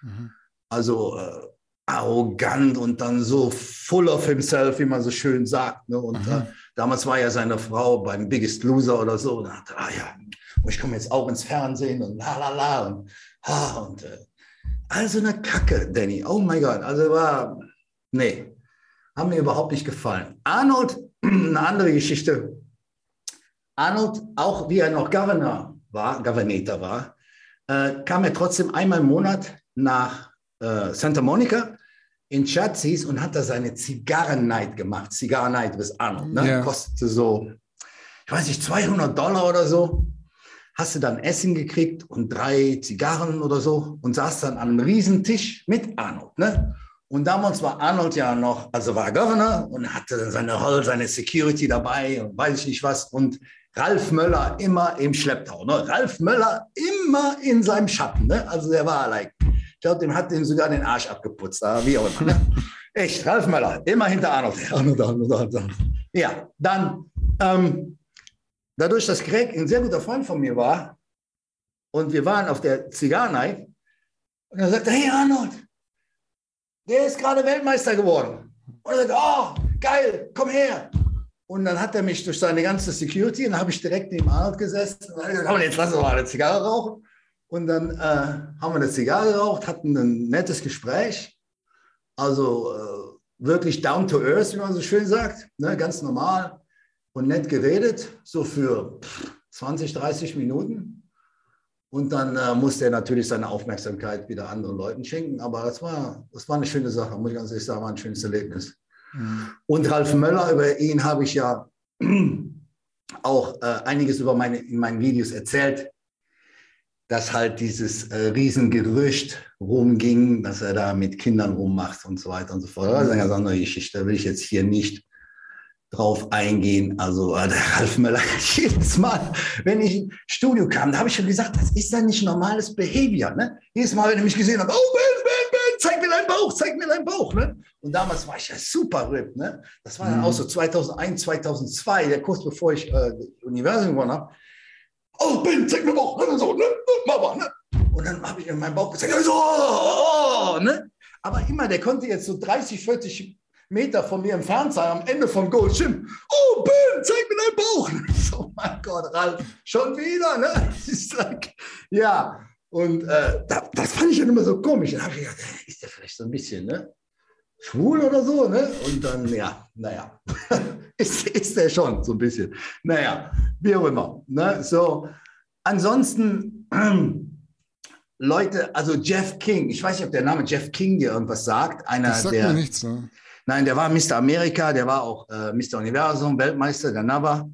Mhm. Also äh, arrogant und dann so full of himself, wie man so schön sagt. Ne? Und mhm. äh, damals war ja seine Frau beim Biggest Loser oder so. Und dachte, ah ja, ich komme jetzt auch ins Fernsehen und la la la. Und, ah, und äh, also eine Kacke, Danny. Oh mein Gott. Also war, nee, haben mir überhaupt nicht gefallen. Arnold, eine andere Geschichte. Arnold, auch wie er noch Governor war, Governator war, äh, kam er trotzdem einmal im Monat nach äh, Santa Monica in Chatzis und hat da seine Zigarren-Night gemacht. Zigarren-Night bis Arnold. Ne? Ja. Kostete so, ich weiß nicht, 200 Dollar oder so. Hast du dann Essen gekriegt und drei Zigarren oder so und saß dann an einem Riesentisch mit Arnold. Ne? Und damals war Arnold ja noch, also war Governor und hatte dann seine Hall, seine Security dabei und weiß ich nicht was. Und Ralf Möller immer im Schlepptau. Ne? Ralf Möller immer in seinem Schatten. Ne? Also der war like, ich glaube, dem hat dem sogar den Arsch abgeputzt, aber wie auch immer. Ne? Echt, Ralf Möller, immer hinter Arnold. Arnold, Arnold, Arnold. Ja, dann, ähm, dadurch, dass Greg ein sehr guter Freund von mir war und wir waren auf der Zigarrennight und er sagte, hey Arnold, der ist gerade Weltmeister geworden. Und er sagt, oh, geil, komm her. Und dann hat er mich durch seine ganze Security, und dann habe ich direkt neben Arnold gesessen und dann gesagt, komm, jetzt lass uns mal eine Zigarre rauchen. Und dann äh, haben wir eine Zigarre geraucht, hatten ein nettes Gespräch. Also äh, wirklich down to earth, wie man so schön sagt, ne? ganz normal und nett geredet, so für 20, 30 Minuten. Und dann äh, musste er natürlich seine Aufmerksamkeit wieder anderen Leuten schenken. Aber das war, das war eine schöne Sache, muss ich ganz ehrlich sagen, war ein schönes Erlebnis. Mhm. Und Ralf Möller, über ihn habe ich ja auch äh, einiges über meine, in meinen Videos erzählt, dass halt dieses äh, Riesengerücht rumging, dass er da mit Kindern rummacht und so weiter und so fort. Das ist eine ganz andere Geschichte, da will ich jetzt hier nicht drauf eingehen. Also äh, der Ralf Möller, jedes Mal, wenn ich ins Studio kam, da habe ich schon gesagt, das ist ja nicht normales Behavior. Ne? Jedes Mal, wenn er mich gesehen hat, oh, Ben, Ben, Ben, zeig mir deinen Bauch, zeig mir deinen Bauch. Ne? Und damals war ich ja super RIP. Ne? Das war dann auch so 2001, 2002, der kurz bevor ich äh, Universum gewonnen habe. Oh, Ben, zeig mir Bauch. Ne? So, ne? Mama, ne? Und dann habe ich in meinen Bauch gezeigt, so, oh, oh, ne? Aber immer, der konnte jetzt so 30, 40 Meter von mir entfernt sein, am Ende von Gold Gym. Oh, Ben, zeig mir deinen Bauch. So, mein Gott, Ralf, schon wieder, ne? Like, ja, und äh, das fand ich dann immer so komisch. Dann habe ich gedacht, ist der vielleicht so ein bisschen, ne? Schwul oder so, ne? Und dann, ja, naja, ist, ist der schon so ein bisschen. Naja, wie auch immer. Ne? So, ansonsten, Leute, also Jeff King, ich weiß nicht, ob der Name Jeff King dir irgendwas sagt. Einer das sagt der, mir nichts, ne? Nein, der war Mr. Amerika, der war auch äh, Mr. Universum, Weltmeister, der Nava.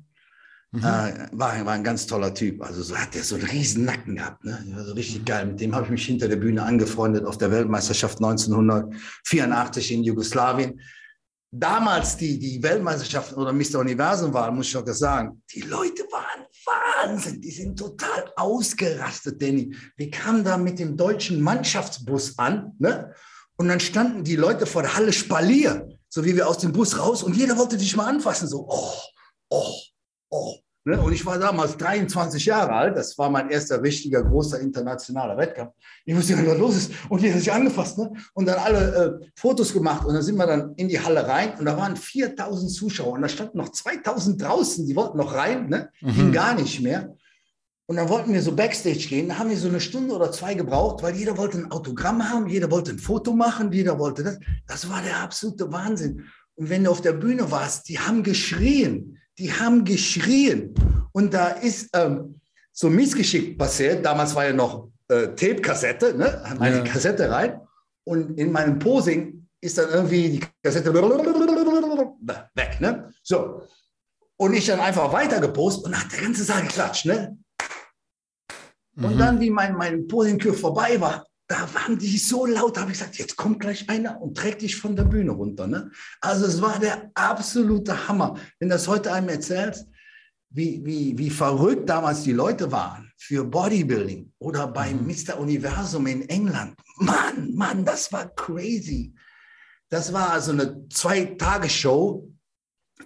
Mhm. Äh, war, war ein ganz toller Typ. Also so hat der so einen riesen Nacken gehabt. Ne? Der war so richtig geil. Mit dem habe ich mich hinter der Bühne angefreundet auf der Weltmeisterschaft 1984 in Jugoslawien. Damals die, die Weltmeisterschaften oder Mr. Universum waren, muss ich auch sagen, die Leute waren Wahnsinn. Die sind total ausgerastet, Danny. Wir kamen da mit dem deutschen Mannschaftsbus an, ne? Und dann standen die Leute vor der Halle Spalier, so wie wir aus dem Bus raus, und jeder wollte dich mal anfassen, so, oh, oh, oh. Ne? Und ich war damals 23 Jahre alt, das war mein erster richtiger, großer internationaler Wettkampf. Ich wusste nicht, was los ist. Und jeder hat sich angefasst. Ne? Und dann alle äh, Fotos gemacht. Und dann sind wir dann in die Halle rein. Und da waren 4000 Zuschauer. Und da standen noch 2000 draußen, die wollten noch rein. Ne? Mhm. Ging gar nicht mehr. Und dann wollten wir so Backstage gehen. Da haben wir so eine Stunde oder zwei gebraucht, weil jeder wollte ein Autogramm haben, jeder wollte ein Foto machen, jeder wollte das. Das war der absolute Wahnsinn. Und wenn du auf der Bühne warst, die haben geschrien, die haben geschrien. Und da ist ähm, so Missgeschick passiert. Damals war ja noch äh, Tape-Kassette, ne? meine ja. Kassette rein. Und in meinem Posing ist dann irgendwie die Kassette weg. Ne? So. Und ich dann einfach weiter gepostet und hat der ganze Saal geklatscht. Ne? Und mhm. dann, wie mein, mein Posingkür vorbei war, da waren die so laut, habe ich gesagt, jetzt kommt gleich einer und trägt dich von der Bühne runter. Ne? Also es war der absolute Hammer. Wenn das heute einem erzählst, wie, wie, wie verrückt damals die Leute waren für Bodybuilding oder bei mhm. Mr. Universum in England. Mann, Mann, das war crazy. Das war also eine Zwei-Tage-Show.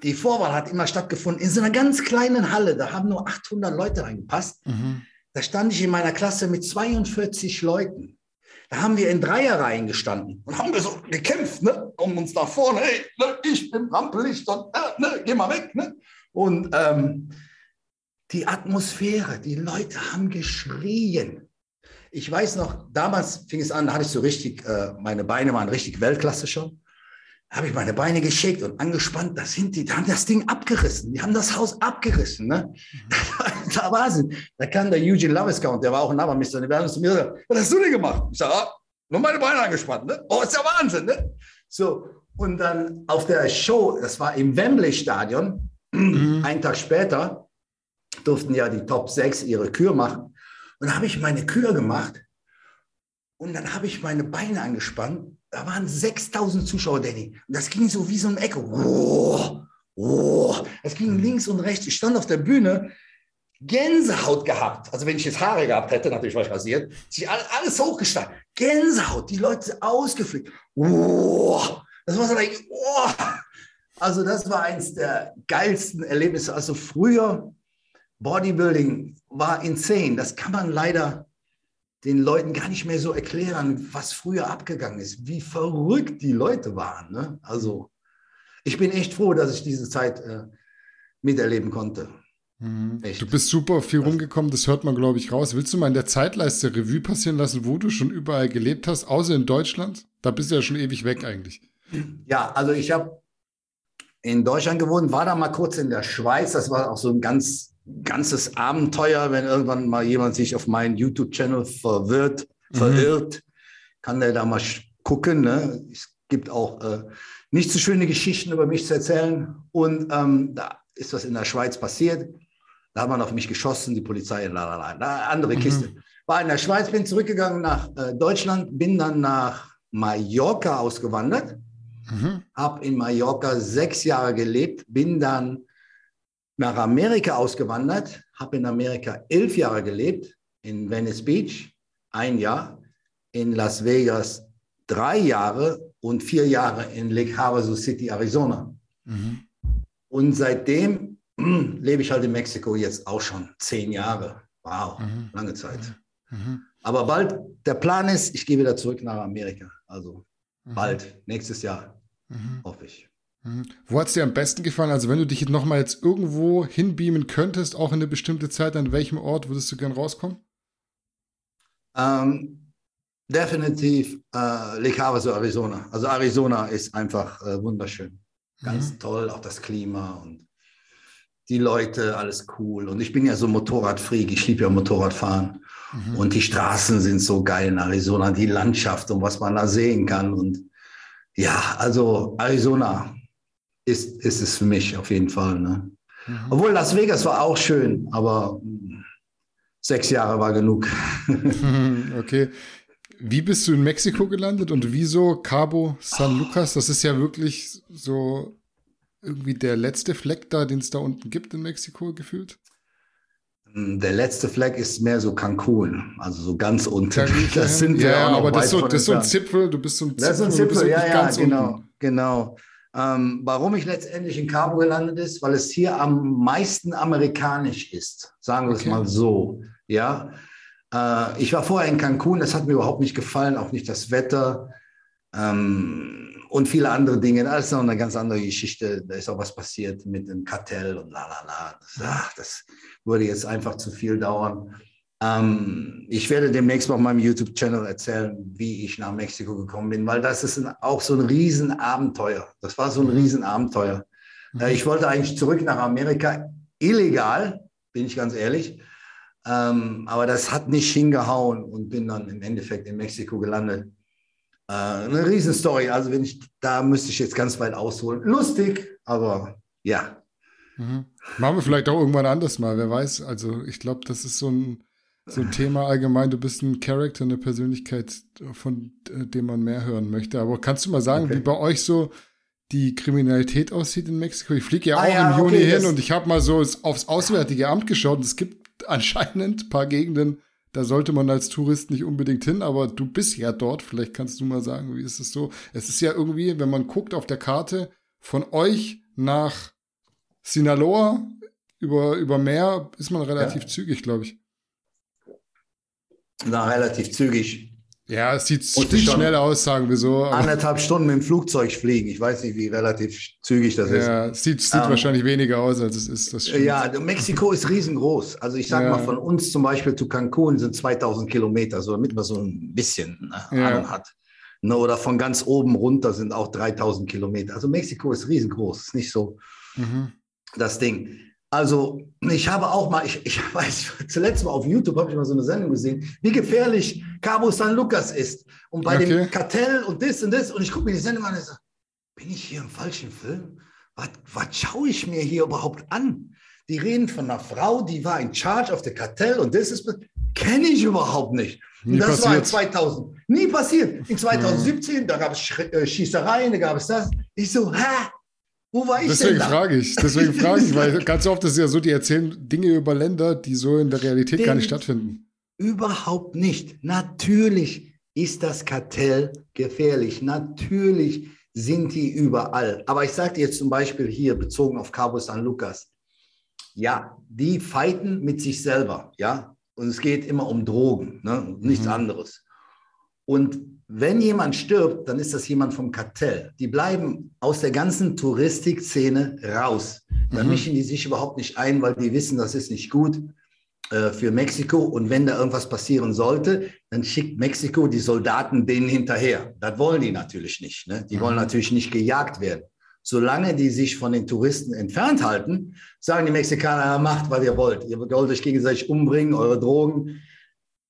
Die Vorwahl hat immer stattgefunden in so einer ganz kleinen Halle. Da haben nur 800 Leute reingepasst. Mhm. Da stand ich in meiner Klasse mit 42 Leuten. Da haben wir in Dreierreihen gestanden und haben wir so gekämpft, ne, um uns nach vorne, hey, ne, ich bin Rampenlicht und äh, ne, geh mal weg. Ne? Und ähm, die Atmosphäre, die Leute haben geschrien. Ich weiß noch, damals fing es an, da hatte ich so richtig, äh, meine Beine waren richtig Weltklasse schon habe ich meine Beine geschickt und angespannt. Das sind die, die haben das Ding abgerissen. Die haben das Haus abgerissen. Ne? Mhm. da war sie. Da kam der Eugene Lavisca und der war auch ein Name, Mr. Universum zu mir und sagt, was hast du denn gemacht? Ich sage, ah, nur meine Beine angespannt, ne? Oh, ist ja Wahnsinn, ne? So, und dann auf der Show, das war im Wembley-Stadion, mhm. einen Tag später, durften ja die Top 6 ihre Kür machen. Und da habe ich meine Kür gemacht und dann habe ich meine Beine angespannt. Da waren 6000 Zuschauer, Danny. Und das ging so wie so ein Echo. Oh, oh. Das ging links und rechts. Ich stand auf der Bühne, Gänsehaut gehabt. Also wenn ich jetzt Haare gehabt hätte, natürlich war ich rasiert, sich alles hochgestanden. Gänsehaut, die Leute ausgeflickt. Oh, das war so like, oh. Also das war eins der geilsten Erlebnisse. Also früher Bodybuilding war insane. Das kann man leider den Leuten gar nicht mehr so erklären, was früher abgegangen ist, wie verrückt die Leute waren. Ne? Also ich bin echt froh, dass ich diese Zeit äh, miterleben konnte. Mhm. Du bist super viel rumgekommen, das hört man, glaube ich, raus. Willst du mal in der Zeitleiste Revue passieren lassen, wo du schon überall gelebt hast, außer in Deutschland? Da bist du ja schon ewig weg eigentlich. Ja, also ich habe in Deutschland gewohnt, war da mal kurz in der Schweiz. Das war auch so ein ganz ganzes Abenteuer, wenn irgendwann mal jemand sich auf meinen YouTube-Channel verwirrt, mhm. verirrt, kann der da mal gucken. Ne? Es gibt auch äh, nicht so schöne Geschichten über mich zu erzählen. Und ähm, da ist was in der Schweiz passiert. Da hat man auf mich geschossen, die Polizei, la, la, la, andere mhm. Kiste. War in der Schweiz, bin zurückgegangen nach äh, Deutschland, bin dann nach Mallorca ausgewandert, mhm. habe in Mallorca sechs Jahre gelebt, bin dann nach Amerika ausgewandert, habe in Amerika elf Jahre gelebt, in Venice Beach ein Jahr, in Las Vegas drei Jahre und vier Jahre in Lake Havasu City, Arizona. Mhm. Und seitdem lebe ich halt in Mexiko jetzt auch schon zehn Jahre. Wow, mhm. lange Zeit. Mhm. mhm. Aber bald, der Plan ist, ich gehe wieder zurück nach Amerika. Also mhm. bald, nächstes Jahr, mhm. hoffe ich. Mhm. Wo hat es dir am besten gefallen? Also wenn du dich nochmal jetzt irgendwo hinbeamen könntest, auch in eine bestimmte Zeit, an welchem Ort würdest du gern rauskommen? Ähm, definitiv äh, Lake Havasu, Arizona. Also Arizona ist einfach äh, wunderschön. Ganz mhm. toll, auch das Klima und die Leute, alles cool. Und ich bin ja so Motorradfreak, ich liebe ja Motorradfahren. Mhm. Und die Straßen sind so geil in Arizona, die Landschaft und was man da sehen kann. Und ja, also Arizona ist, ist es für mich auf jeden Fall. Ne? Mhm. Obwohl Las Vegas war auch schön, aber sechs Jahre war genug. okay. Wie bist du in Mexiko gelandet und wieso Cabo San Lucas? Das ist ja wirklich so irgendwie der letzte Fleck da, den es da unten gibt in Mexiko gefühlt? Der letzte Fleck ist mehr so Cancun, also so ganz unten. Das sind wir ja, auch noch aber das, ist so, das ist so ein Zipfel, du bist so ein Zipfel. Das ist ein Zipfel, ja, ja, genau, unten. genau. Ähm, warum ich letztendlich in Cabo gelandet ist, weil es hier am meisten amerikanisch ist, sagen wir okay. es mal so. Ja, äh, ich war vorher in Cancun, das hat mir überhaupt nicht gefallen, auch nicht das Wetter. Ähm, und viele andere Dinge. Das ist noch eine ganz andere Geschichte. Da ist auch was passiert mit dem Kartell und la la la. Das, würde jetzt einfach zu viel dauern. Ähm, ich werde demnächst auf meinem YouTube-Channel erzählen, wie ich nach Mexiko gekommen bin, weil das ist ein, auch so ein Riesenabenteuer. Das war so ein. Riesenabenteuer. Mhm. Äh, ich wollte eigentlich zurück nach Amerika, illegal, bin ich ganz ehrlich. Ähm, aber das hat nicht hingehauen und bin dann im Endeffekt in Mexiko gelandet. Äh, eine Riesenstory. Also wenn ich, da müsste ich jetzt ganz weit ausholen. Lustig, aber ja. Mhm. Machen wir vielleicht auch irgendwann anders mal, wer weiß. Also ich glaube, das ist so ein, so ein Thema allgemein. Du bist ein Charakter, eine Persönlichkeit, von äh, dem man mehr hören möchte. Aber kannst du mal sagen, okay. wie bei euch so die Kriminalität aussieht in Mexiko? Ich fliege ja ah auch ah, ja, im Juni okay, hin und ich habe mal so aufs Auswärtige Amt geschaut und es gibt anscheinend ein paar Gegenden, da sollte man als Tourist nicht unbedingt hin, aber du bist ja dort. Vielleicht kannst du mal sagen, wie ist es so? Es ist ja irgendwie, wenn man guckt auf der Karte, von euch nach Sinaloa über, über Meer ist man relativ ja. zügig, glaube ich. Na, relativ zügig. Ja, es sieht, sieht schnell aus, sagen wir so. Anderthalb Stunden mit dem Flugzeug fliegen. Ich weiß nicht, wie relativ zügig das ist. Ja, es sieht, sieht ähm, wahrscheinlich weniger aus, als es ist. Das ja, Mexiko ist riesengroß. Also ich sage ja. mal, von uns zum Beispiel zu Cancun sind 2000 Kilometer, so damit man so ein bisschen ne, ja. Ahnung hat. Ne, oder von ganz oben runter sind auch 3000 Kilometer. Also Mexiko ist riesengroß. Ist nicht so mhm. das Ding. Also ich habe auch mal, ich, ich weiß, zuletzt mal auf YouTube habe ich mal so eine Sendung gesehen, wie gefährlich Cabo San Lucas ist. Und bei okay. dem Kartell und das und das. Und ich gucke mir die Sendung an und sage, bin ich hier im falschen Film? Was, was schaue ich mir hier überhaupt an? Die reden von einer Frau, die war in Charge of the Kartell und das ist, kenne ich überhaupt nicht. Nie und das passiert. war in 2000. Nie passiert. In 2017, mhm. da gab es äh, Schießereien, da gab es das. Ich so, hä? Wo war ich deswegen denn frage ich, deswegen frage ich, weil ganz oft ist es ja so, die erzählen Dinge über Länder, die so in der Realität Den gar nicht stattfinden. Überhaupt nicht. Natürlich ist das Kartell gefährlich. Natürlich sind die überall. Aber ich sage dir jetzt zum Beispiel hier, bezogen auf Cabo San Lucas, ja, die fighten mit sich selber, ja. Und es geht immer um Drogen, ne? nichts mhm. anderes. Und wenn jemand stirbt, dann ist das jemand vom Kartell. Die bleiben aus der ganzen Touristikszene raus. Da mhm. mischen die sich überhaupt nicht ein, weil die wissen, das ist nicht gut äh, für Mexiko. Und wenn da irgendwas passieren sollte, dann schickt Mexiko die Soldaten denen hinterher. Das wollen die natürlich nicht. Ne? Die mhm. wollen natürlich nicht gejagt werden. Solange die sich von den Touristen entfernt halten, sagen die Mexikaner, macht, was ihr wollt. Ihr wollt euch gegenseitig umbringen, eure Drogen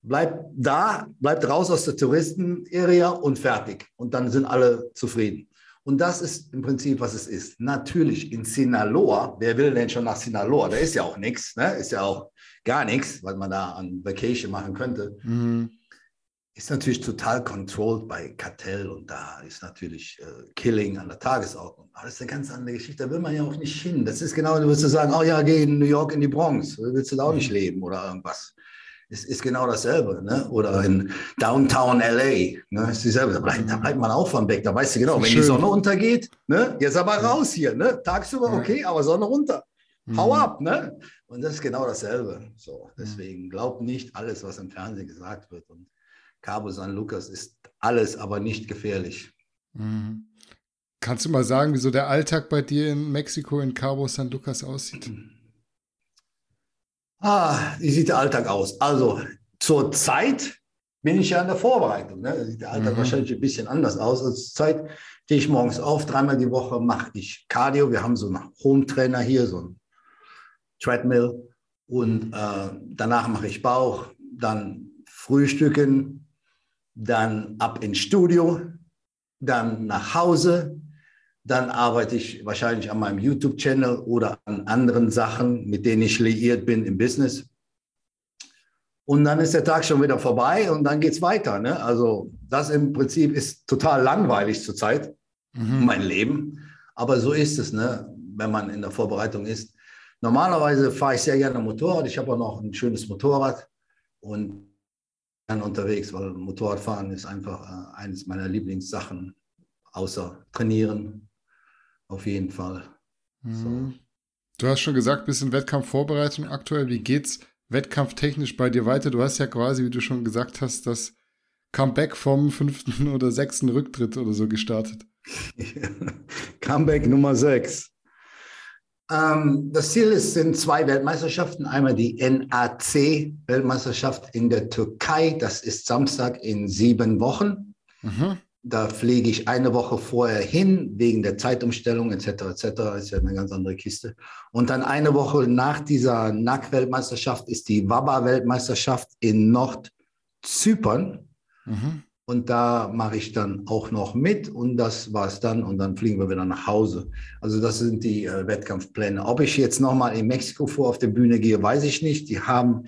bleibt da, bleibt raus aus der Touristen-Area und fertig. Und dann sind alle zufrieden. Und das ist im Prinzip, was es ist. Natürlich in Sinaloa, wer will denn schon nach Sinaloa? Da ist ja auch nichts, ne? ist ja auch gar nichts, was man da an Vacation machen könnte. Mhm. Ist natürlich total controlled bei Kartell und da ist natürlich äh, Killing an der Tagesordnung. Aber das ist eine ganz andere Geschichte. Da will man ja auch nicht hin. Das ist genau, du wirst sagen, oh ja, geh in New York in die Bronx. Da willst du da auch nicht mhm. leben oder irgendwas ist, ist genau dasselbe. Ne? Oder in Downtown LA, ne? ist dieselbe. Da bleibt, da bleibt man auch vom Weg. Da weißt du genau, wenn schön. die Sonne untergeht, ne? jetzt aber raus hier. Ne? Tagsüber okay, aber Sonne runter. Hau mhm. ab. Ne? Und das ist genau dasselbe. So, deswegen glaub nicht alles, was im Fernsehen gesagt wird. Und Cabo San Lucas ist alles, aber nicht gefährlich. Mhm. Kannst du mal sagen, wieso der Alltag bei dir in Mexiko in Cabo San Lucas aussieht? Ah, wie sieht der Alltag aus? Also zur Zeit bin ich ja in der Vorbereitung. Ne? Da sieht der Alltag mhm. wahrscheinlich ein bisschen anders aus. Also zur Zeit stehe ich morgens auf, dreimal die Woche mache ich Cardio. Wir haben so einen Home-Trainer hier, so ein Treadmill. Und äh, danach mache ich Bauch, dann Frühstücken, dann ab ins Studio, dann nach Hause, dann arbeite ich wahrscheinlich an meinem YouTube-Channel oder an anderen Sachen, mit denen ich liiert bin im Business. Und dann ist der Tag schon wieder vorbei und dann geht es weiter. Ne? Also das im Prinzip ist total langweilig zurzeit, mhm. mein Leben. Aber so ist es, ne? wenn man in der Vorbereitung ist. Normalerweise fahre ich sehr gerne Motorrad. Ich habe auch noch ein schönes Motorrad und dann unterwegs, weil Motorradfahren ist einfach äh, eines meiner Lieblingssachen, außer Trainieren, auf jeden Fall. Mhm. So. Du hast schon gesagt, bisschen Wettkampfvorbereitung aktuell. Wie geht's wettkampftechnisch bei dir weiter? Du hast ja quasi, wie du schon gesagt hast, das Comeback vom fünften oder sechsten Rücktritt oder so gestartet. Comeback Nummer sechs. Ähm, das Ziel ist, sind zwei Weltmeisterschaften. Einmal die NAC-Weltmeisterschaft in der Türkei. Das ist Samstag in sieben Wochen. Mhm. Da fliege ich eine Woche vorher hin, wegen der Zeitumstellung etc. etc. Ist ja eine ganz andere Kiste. Und dann eine Woche nach dieser NAC-Weltmeisterschaft ist die WABA-Weltmeisterschaft in Nordzypern. Mhm. Und da mache ich dann auch noch mit und das war es dann und dann fliegen wir wieder nach Hause. Also das sind die äh, Wettkampfpläne. Ob ich jetzt nochmal in Mexiko vor auf der Bühne gehe, weiß ich nicht. Die haben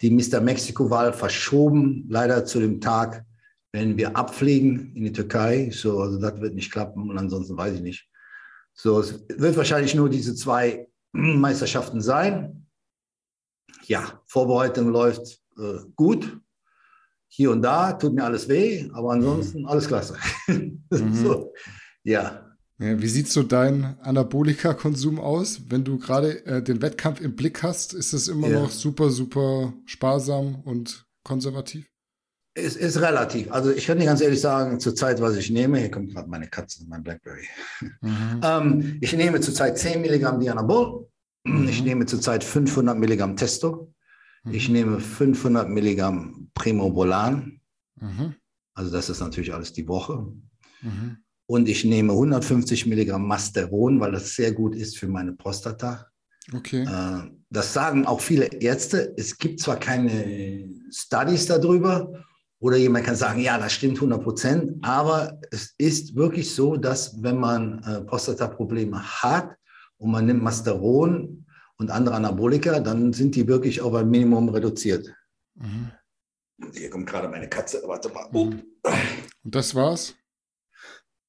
die Mr. Mexiko-Wahl verschoben, leider zu dem Tag, wenn wir abfliegen in die Türkei. So, also das wird nicht klappen und ansonsten weiß ich nicht. So, es wird wahrscheinlich nur diese zwei Meisterschaften sein. Ja, Vorbereitung läuft äh, gut. Hier und da tut mir alles weh, aber ansonsten alles klasse. mhm. so, ja. ja. Wie sieht so dein Anabolika-Konsum aus? Wenn du gerade äh, den Wettkampf im Blick hast, ist es immer ja. noch super, super sparsam und konservativ? Es ist relativ. Also ich kann dir ganz ehrlich sagen, zurzeit, was ich nehme, hier kommt gerade meine Katze, mein Blackberry. Mhm. ähm, ich nehme zurzeit 10 Milligramm Dianabol. Mhm. Ich nehme zurzeit 500 Milligramm Testo. Mhm. Ich nehme 500 Milligramm Primobolan. Mhm. Also das ist natürlich alles die Woche. Mhm. Und ich nehme 150 Milligramm Masteron, weil das sehr gut ist für meine Prostata. Okay. Äh, das sagen auch viele Ärzte. Es gibt zwar keine Studies darüber oder jemand kann sagen, ja, das stimmt 100 Prozent, aber es ist wirklich so, dass wenn man äh, Prostata-Probleme hat und man nimmt Masteron und andere Anabolika, dann sind die wirklich auf ein Minimum reduziert. Mhm. Hier kommt gerade meine Katze. Warte mal. Oh. Und das war's?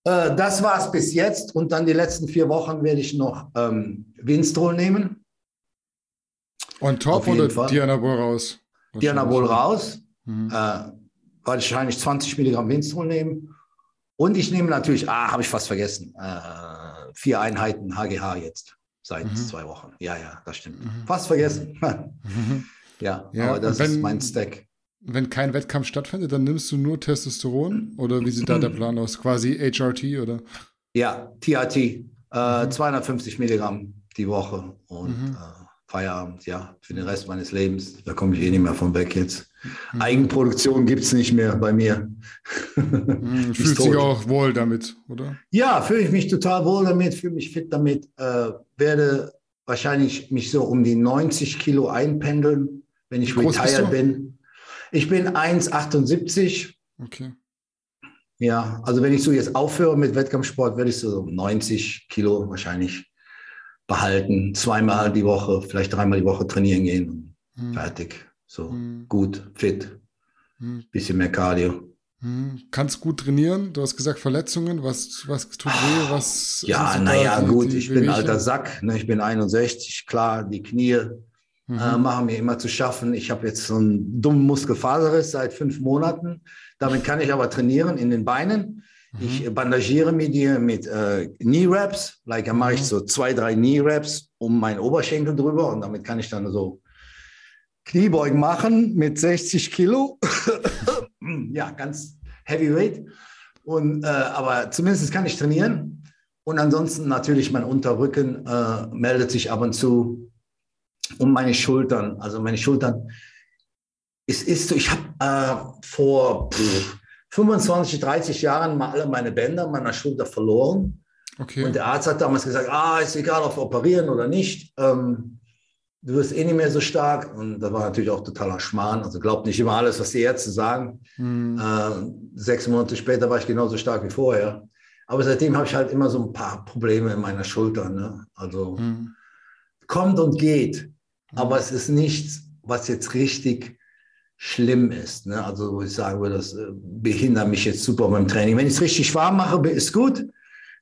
Äh, das war's bis jetzt. Und dann die letzten vier Wochen werde ich noch ähm, Winstrol nehmen. On top oder Fall. Dianabol raus? Dianabol raus. Mhm. Äh, wahrscheinlich 20 Milligramm Winstrol nehmen. Und ich nehme natürlich, ah, habe ich fast vergessen, äh, vier Einheiten HGH jetzt seit mhm. zwei Wochen. Ja, ja, das stimmt. Mhm. Fast vergessen. Mhm. ja, ja, aber das wenn, ist mein Stack. Wenn kein Wettkampf stattfindet, dann nimmst du nur Testosteron oder wie sieht da der Plan aus? Quasi HRT oder? Ja, TRT, äh, 250 mhm. Milligramm die Woche und mhm. äh, Feierabend, ja, für den Rest meines Lebens. Da komme ich eh nicht mehr von weg jetzt. Mhm. Eigenproduktion gibt es nicht mehr bei mir. Mhm, fühlst dich auch wohl damit, oder? Ja, fühle ich mich total wohl damit, fühle mich fit damit, äh, werde wahrscheinlich mich so um die 90 Kilo einpendeln, wenn ich retired bin. Ich bin 1,78. Okay. Ja, also wenn ich so jetzt aufhöre mit Wettkampfsport, werde ich so 90 Kilo wahrscheinlich behalten, zweimal die Woche, vielleicht dreimal die Woche trainieren gehen und hm. fertig. So hm. gut, fit, hm. bisschen mehr Cardio. Hm. Kannst gut trainieren. Du hast gesagt Verletzungen. Was, was tut weh? Was ja, naja, gut. ich bin alter Sack. Ne? Ich bin 61. Klar, die Knie äh, mhm. äh, machen mir immer zu schaffen. Ich habe jetzt so einen dummen Muskelfaserriss seit fünf Monaten. Damit kann ich aber trainieren in den Beinen. Mhm. Ich bandagiere mir die mit äh, Knee-Raps. Like, da mache ich mhm. so zwei, drei Knee-Raps um meinen Oberschenkel drüber und damit kann ich dann so Kniebeugen machen mit 60 Kilo. ja, ganz heavyweight. Und, äh, aber zumindest kann ich trainieren. Und ansonsten natürlich mein Unterrücken äh, meldet sich ab und zu. Und meine Schultern, also meine Schultern. Es ist so, ich habe äh, vor pff, 25, 30 Jahren mal alle meine Bänder meiner Schulter verloren. Okay. Und der Arzt hat damals gesagt, ah, ist egal, ob operieren oder nicht. Ähm, du wirst eh nicht mehr so stark. Und da war natürlich auch totaler Schmarrn. Also glaubt nicht immer alles, was die Ärzte sagen. Mhm. Äh, sechs Monate später war ich genauso stark wie vorher. Aber seitdem habe ich halt immer so ein paar Probleme in meiner Schulter. Ne? Also mhm. kommt und geht. Aber es ist nichts, was jetzt richtig schlimm ist. Ne? Also wo ich sagen würde, das äh, behindert mich jetzt super beim Training. Wenn ich es richtig warm mache, ist gut,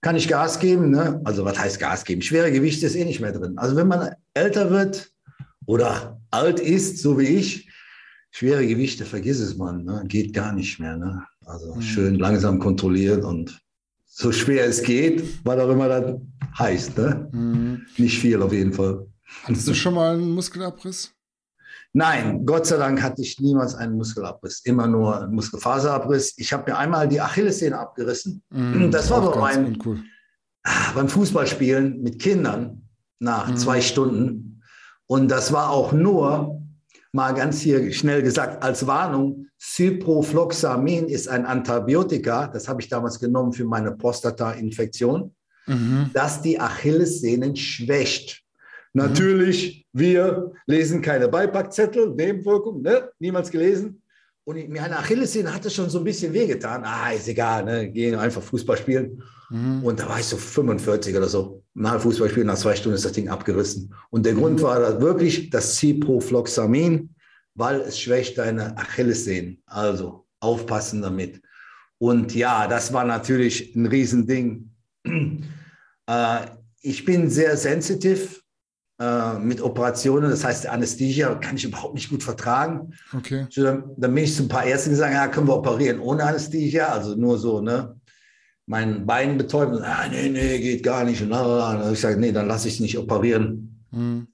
kann ich Gas geben. Ne? Also was heißt Gas geben? Schwere Gewichte ist eh nicht mehr drin. Also wenn man älter wird oder alt ist, so wie ich, schwere Gewichte, vergiss es man, ne? geht gar nicht mehr. Ne? Also mhm. schön langsam kontrolliert und so schwer es geht, was auch immer das heißt. Ne? Mhm. Nicht viel auf jeden Fall. Hattest du schon mal einen Muskelabriss? Nein, Gott sei Dank hatte ich niemals einen Muskelabriss, immer nur einen Muskelfaserabriss. Ich habe mir einmal die Achillessehne abgerissen. Mm, das war aber mein, uncool. Ah, beim Fußballspielen mit Kindern nach mm. zwei Stunden. Und das war auch nur, mal ganz hier schnell gesagt, als Warnung, Ciprofloxamin ist ein Antibiotika, das habe ich damals genommen für meine Prostata-Infektion, mhm. das die Achillessehnen schwächt. Natürlich, wir lesen keine Beipackzettel, Nebenwirkung, ne? niemals gelesen. Und mir eine Achillessehne hatte schon so ein bisschen wehgetan. Ah, ist egal, ne? gehen einfach Fußball spielen. Mhm. Und da war ich so 45 oder so. Nach Fußball spielen, nach zwei Stunden ist das Ding abgerissen. Und der mhm. Grund war wirklich das Ciprofloxamin, weil es schwächt deine Achillessehnen. Also aufpassen damit. Und ja, das war natürlich ein Riesending. Äh, ich bin sehr sensitiv äh, mit Operationen, das heißt Anästhesia kann ich überhaupt nicht gut vertragen. Okay. So, dann, dann, bin ich zu ein paar Ärzten gesagt, ja, können wir operieren ohne Anästhesia, also nur so, ne? Mein Bein betäuben, ah, nee, nee, geht gar nicht. Und dann ich sage, nee, dann lasse ich es nicht operieren. Mhm.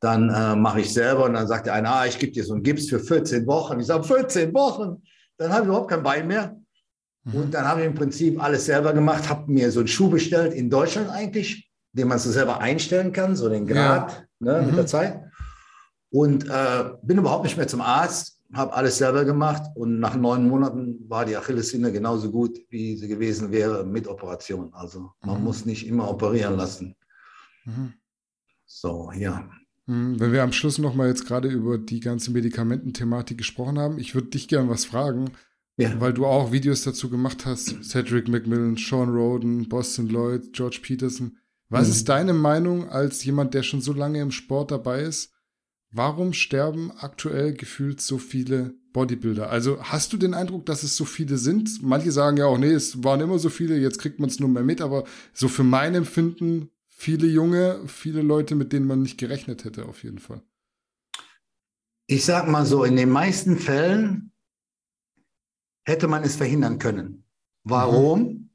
Dann äh, mache ich selber und dann sagt der eine, ah, ich gebe dir so einen Gips für 14 Wochen. Ich sage, 14 Wochen? Dann habe ich überhaupt kein Bein mehr. Mhm. Und dann habe ich im Prinzip alles selber gemacht, habe mir so einen Schuh bestellt, in Deutschland eigentlich, den man so selber einstellen kann, so den Grad ja. ne, mhm. mit der Zeit. Und äh, bin überhaupt nicht mehr zum Arzt, habe alles selber gemacht und nach neun Monaten war die Achillessehne genauso gut, wie sie gewesen wäre mit Operation. Also man mhm. muss nicht immer operieren lassen. Mhm. So, ja. Hm, wenn wir am Schluss noch mal jetzt gerade über die ganze Medikamententhematik gesprochen haben, ich würde dich gerne was fragen, ja. weil du auch Videos dazu gemacht hast, Cedric McMillan, Sean Roden, Boston Lloyd, George Peterson. Was mhm. ist deine Meinung als jemand, der schon so lange im Sport dabei ist? Warum sterben aktuell gefühlt so viele Bodybuilder? Also hast du den Eindruck, dass es so viele sind? Manche sagen ja auch, nee, es waren immer so viele, jetzt kriegt man es nur mehr mit, aber so für mein Empfinden viele junge, viele Leute, mit denen man nicht gerechnet hätte, auf jeden Fall. Ich sag mal so, in den meisten Fällen hätte man es verhindern können. Warum? Mhm.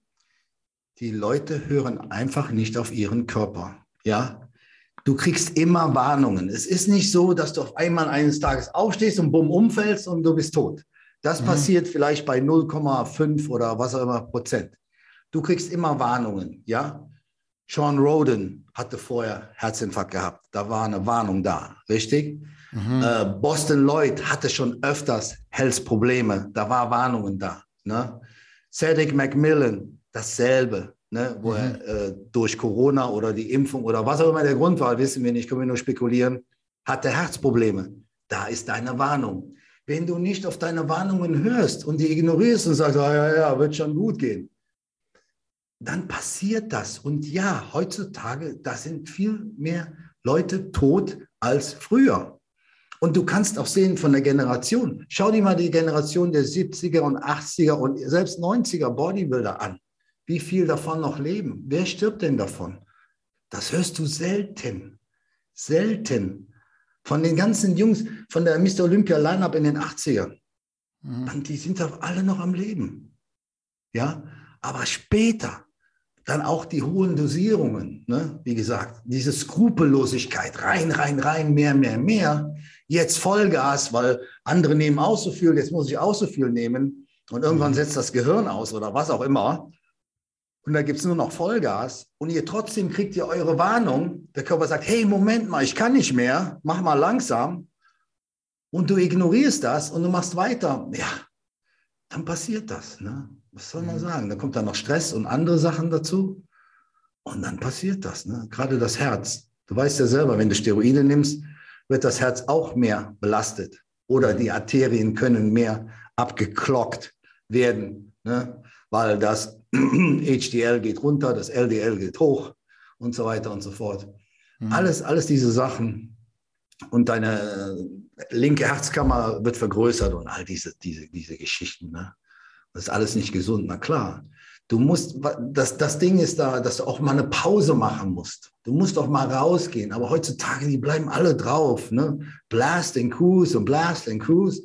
Die Leute hören einfach nicht auf ihren Körper. Ja, du kriegst immer Warnungen. Es ist nicht so, dass du auf einmal eines Tages aufstehst und bumm umfällst und du bist tot. Das mhm. passiert vielleicht bei 0,5 oder was auch immer Prozent. Du kriegst immer Warnungen, ja. Sean Roden hatte vorher Herzinfarkt gehabt. Da war eine Warnung da, richtig? Mhm. Äh, Boston Lloyd hatte schon öfters Health-Probleme. Da war Warnungen da. Ne? Cedric McMillan, dasselbe. Ne? Wo mhm. er äh, durch Corona oder die Impfung oder was auch immer der Grund war, wissen wir nicht, können wir nur spekulieren, hatte Herzprobleme. Da ist deine Warnung. Wenn du nicht auf deine Warnungen hörst und die ignorierst und sagst, ah, ja, ja, wird schon gut gehen, dann passiert das. Und ja, heutzutage, da sind viel mehr Leute tot als früher. Und du kannst auch sehen von der Generation. Schau dir mal die Generation der 70er und 80er und selbst 90er Bodybuilder an. Wie viel davon noch leben? Wer stirbt denn davon? Das hörst du selten. Selten. Von den ganzen Jungs, von der Mr. Olympia Lineup in den 80ern. Mhm. Die sind doch alle noch am Leben. Ja, aber später, dann auch die hohen Dosierungen, ne? wie gesagt, diese Skrupellosigkeit, rein, rein, rein, mehr, mehr, mehr. Jetzt Vollgas, weil andere nehmen auch so viel, jetzt muss ich auch so viel nehmen. Und irgendwann mhm. setzt das Gehirn aus oder was auch immer. Und da gibt es nur noch Vollgas. Und ihr trotzdem kriegt ihr eure Warnung. Der Körper sagt, hey, Moment mal, ich kann nicht mehr, mach mal langsam. Und du ignorierst das und du machst weiter. Ja, dann passiert das. Ne? Was soll man mhm. sagen? Dann kommt da noch Stress und andere Sachen dazu. Und dann passiert das. Ne? Gerade das Herz. Du weißt ja selber, wenn du Steroide nimmst, wird das Herz auch mehr belastet. Oder die Arterien können mehr abgeklockt werden, ne? weil das HDL geht runter, das LDL geht hoch und so weiter und so fort. Mhm. Alles, alles diese Sachen. Und deine linke Herzkammer wird vergrößert und all diese, diese, diese Geschichten. Ne? Das ist alles nicht gesund, na klar. Du musst, das, das Ding ist da, dass du auch mal eine Pause machen musst. Du musst auch mal rausgehen. Aber heutzutage, die bleiben alle drauf. Ne? Blast and Cruise und Blast and Cruise.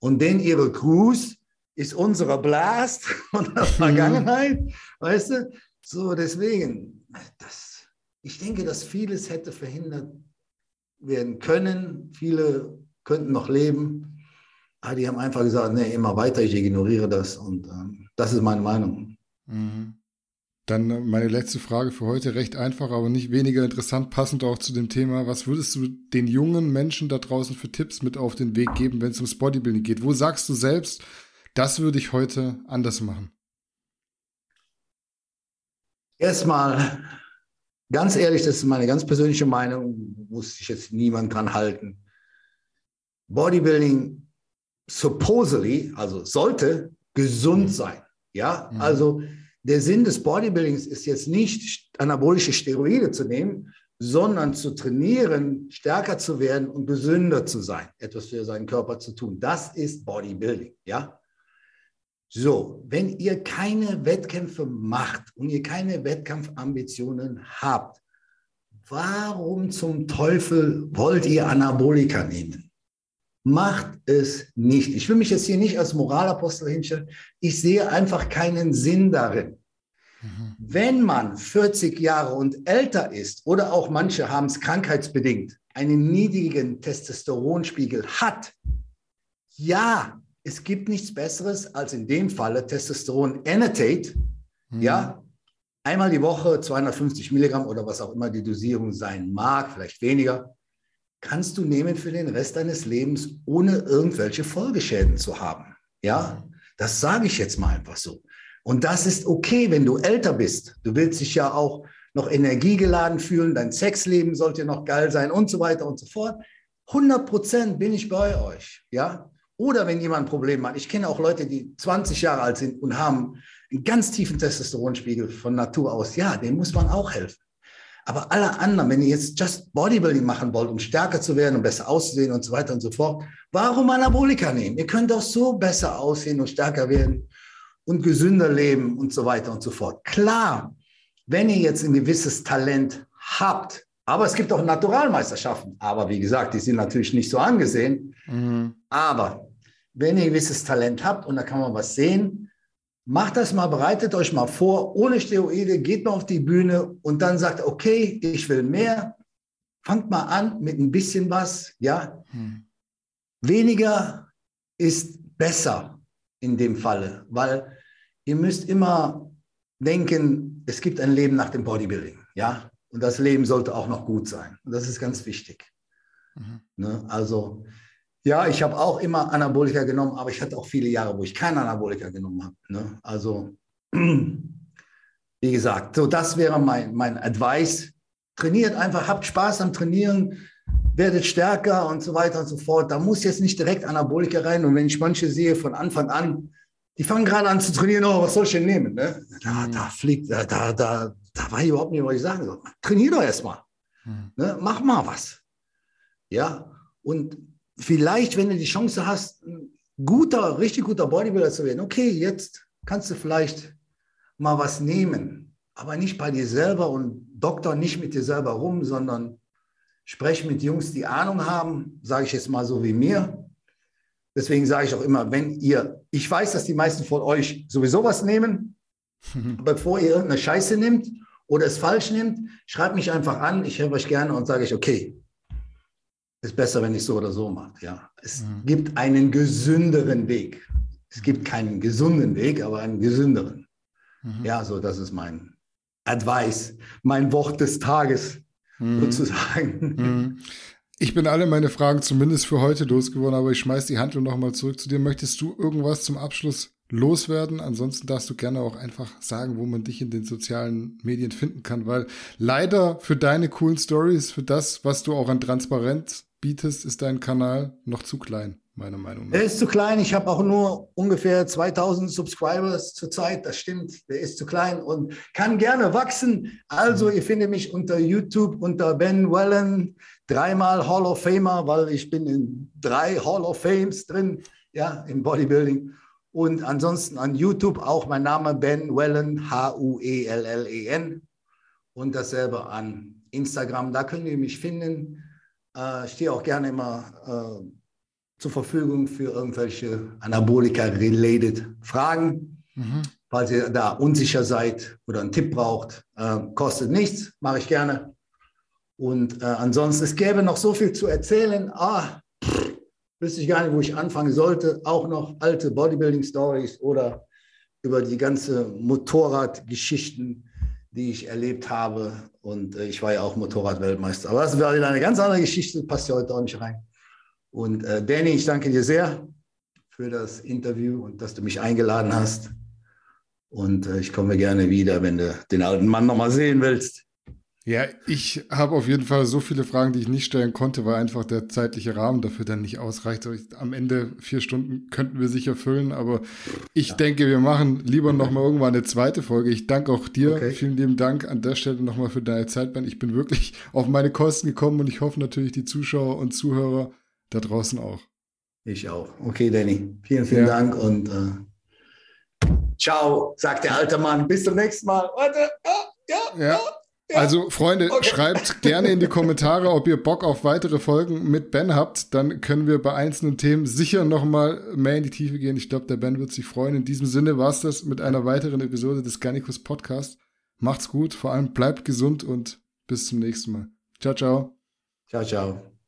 Und denn ihre Cruise ist unserer Blast von der Vergangenheit. Weißt du? So, deswegen, das, ich denke, dass vieles hätte verhindert werden können. Viele könnten noch leben. Aber die haben einfach gesagt, nee, immer weiter, ich ignoriere das. Und ähm, das ist meine Meinung. Mhm. Dann äh, meine letzte Frage für heute, recht einfach, aber nicht weniger interessant, passend auch zu dem Thema. Was würdest du den jungen Menschen da draußen für Tipps mit auf den Weg geben, wenn es ums Bodybuilding geht? Wo sagst du selbst, das würde ich heute anders machen? Erstmal, ganz ehrlich, das ist meine ganz persönliche Meinung, muss sich jetzt niemand dran halten. Bodybuilding supposedly, also sollte gesund mhm. sein. Ja, mhm. also der Sinn des Bodybuildings ist jetzt nicht anabolische Steroide zu nehmen, sondern zu trainieren, stärker zu werden und gesünder zu sein, etwas für seinen Körper zu tun. Das ist Bodybuilding, ja. So, wenn ihr keine Wettkämpfe macht und ihr keine Wettkampfambitionen habt, warum zum Teufel wollt ihr Anabolika nehmen? Macht es nicht. Ich will mich jetzt hier nicht als Moralapostel hinstellen. Ich sehe einfach keinen Sinn darin. Mhm. Wenn man 40 Jahre und älter ist oder auch manche haben es krankheitsbedingt, einen niedrigen Testosteronspiegel hat, ja, es gibt nichts Besseres als in dem Falle Testosteron Annotate, mhm. ja, einmal die Woche 250 Milligramm oder was auch immer die Dosierung sein mag, vielleicht weniger, kannst du nehmen für den Rest deines Lebens, ohne irgendwelche Folgeschäden zu haben. Ja, das sage ich jetzt mal einfach so. Und das ist okay, wenn du älter bist. Du willst dich ja auch noch energiegeladen fühlen, dein Sexleben sollte noch geil sein und so weiter und so fort. 100 Prozent bin ich bei euch, ja. Oder wenn jemand ein Problem hat. Ich kenne auch Leute, die 20 Jahre alt sind und haben einen ganz tiefen Testosteronspiegel von Natur aus. Ja, dem muss man auch helfen. Aber alle anderen, wenn ihr jetzt just Bodybuilding machen wollt, um stärker zu werden und besser auszusehen und so weiter und so fort, warum Anabolika nehmen? Ihr könnt doch so besser aussehen und stärker werden und gesünder leben und so weiter und so fort. Klar, wenn ihr jetzt ein gewisses Talent habt, aber es gibt auch Naturalmeisterschaften, aber wie gesagt, die sind natürlich nicht so angesehen. Mhm. Aber wenn ihr ein gewisses Talent habt und da kann man was sehen, Macht das mal, bereitet euch mal vor, ohne Steroide, geht mal auf die Bühne und dann sagt, okay, ich will mehr. Fangt mal an mit ein bisschen was, ja. Hm. Weniger ist besser in dem Falle, weil ihr müsst immer denken, es gibt ein Leben nach dem Bodybuilding, ja. Und das Leben sollte auch noch gut sein. Und das ist ganz wichtig. Mhm. Ne? Also ja, ich habe auch immer Anabolika genommen, aber ich hatte auch viele Jahre, wo ich keine Anabolika genommen habe. Ne? Also, wie gesagt, so das wäre mein, mein Advice. Trainiert einfach, habt Spaß am Trainieren, werdet stärker und so weiter und so fort. Da muss jetzt nicht direkt Anabolika rein. Und wenn ich manche sehe von Anfang an, die fangen gerade an zu trainieren, oh, was soll ich denn nehmen? Ne? Da, mhm. da fliegt, da, da, da, da war ich überhaupt nicht, was ich sagen soll. Trainier doch erstmal. Mhm. Ne? Mach mal was. Ja, und vielleicht, wenn du die Chance hast, ein guter, richtig guter Bodybuilder zu werden, okay, jetzt kannst du vielleicht mal was nehmen, aber nicht bei dir selber und doktor nicht mit dir selber rum, sondern sprech mit Jungs, die Ahnung haben, sage ich jetzt mal so wie mir. Deswegen sage ich auch immer, wenn ihr, ich weiß, dass die meisten von euch sowieso was nehmen, bevor ihr irgendeine Scheiße nehmt oder es falsch nehmt, schreibt mich einfach an, ich helfe euch gerne und sage ich, okay, ist besser, wenn ich so oder so mache. Ja, es mhm. gibt einen gesünderen Weg. Es gibt keinen gesunden Weg, aber einen gesünderen. Mhm. Ja, so das ist mein Advice, mein Wort des Tages mhm. sozusagen. Mhm. Ich bin alle meine Fragen zumindest für heute losgeworden, aber ich schmeiß die Handlung nochmal zurück zu dir. Möchtest du irgendwas zum Abschluss loswerden? Ansonsten darfst du gerne auch einfach sagen, wo man dich in den sozialen Medien finden kann, weil leider für deine coolen Stories, für das, was du auch an Transparenz bietest, ist dein Kanal noch zu klein, meiner Meinung nach. Er ist zu klein. Ich habe auch nur ungefähr 2000 Subscribers zurzeit. Das stimmt. Der ist zu klein und kann gerne wachsen. Also, mhm. ihr findet mich unter YouTube unter Ben Wellen, dreimal Hall of Famer, weil ich bin in drei Hall of Fames drin, ja, im Bodybuilding. Und ansonsten an YouTube auch mein Name Ben Wellen, H-U-E-L-L-E-N. Und dasselbe an Instagram. Da könnt ihr mich finden. Äh, ich stehe auch gerne immer äh, zur Verfügung für irgendwelche Anabolika-related Fragen. Mhm. Falls ihr da unsicher seid oder einen Tipp braucht, äh, kostet nichts, mache ich gerne. Und äh, ansonsten, es gäbe noch so viel zu erzählen. Ah, pff, wüsste ich gar nicht, wo ich anfangen sollte. Auch noch alte Bodybuilding-Stories oder über die ganze Motorradgeschichten, die ich erlebt habe. Und äh, ich war ja auch Motorradweltmeister. Aber das wäre wieder eine ganz andere Geschichte, passt ja heute auch nicht rein. Und äh, Danny, ich danke dir sehr für das Interview und dass du mich eingeladen hast. Und äh, ich komme gerne wieder, wenn du den alten Mann nochmal sehen willst. Ja, ich habe auf jeden Fall so viele Fragen, die ich nicht stellen konnte, weil einfach der zeitliche Rahmen dafür dann nicht ausreicht. Am Ende vier Stunden könnten wir sicher füllen, aber ich ja. denke, wir machen lieber noch mal irgendwann eine zweite Folge. Ich danke auch dir. Okay. Vielen lieben Dank an der Stelle nochmal für deine Zeit, Ben. Ich bin wirklich auf meine Kosten gekommen und ich hoffe natürlich die Zuschauer und Zuhörer da draußen auch. Ich auch. Okay, Danny. Vielen, vielen ja. Dank und äh, ciao, sagt der alte Mann. Bis zum nächsten Mal. Warte. Ja, ja. ja. Also, Freunde, okay. schreibt gerne in die Kommentare, ob ihr Bock auf weitere Folgen mit Ben habt. Dann können wir bei einzelnen Themen sicher nochmal mehr in die Tiefe gehen. Ich glaube, der Ben wird sich freuen. In diesem Sinne war es das mit einer weiteren Episode des Garnicus Podcast. Macht's gut, vor allem bleibt gesund und bis zum nächsten Mal. Ciao, ciao. Ciao, ciao.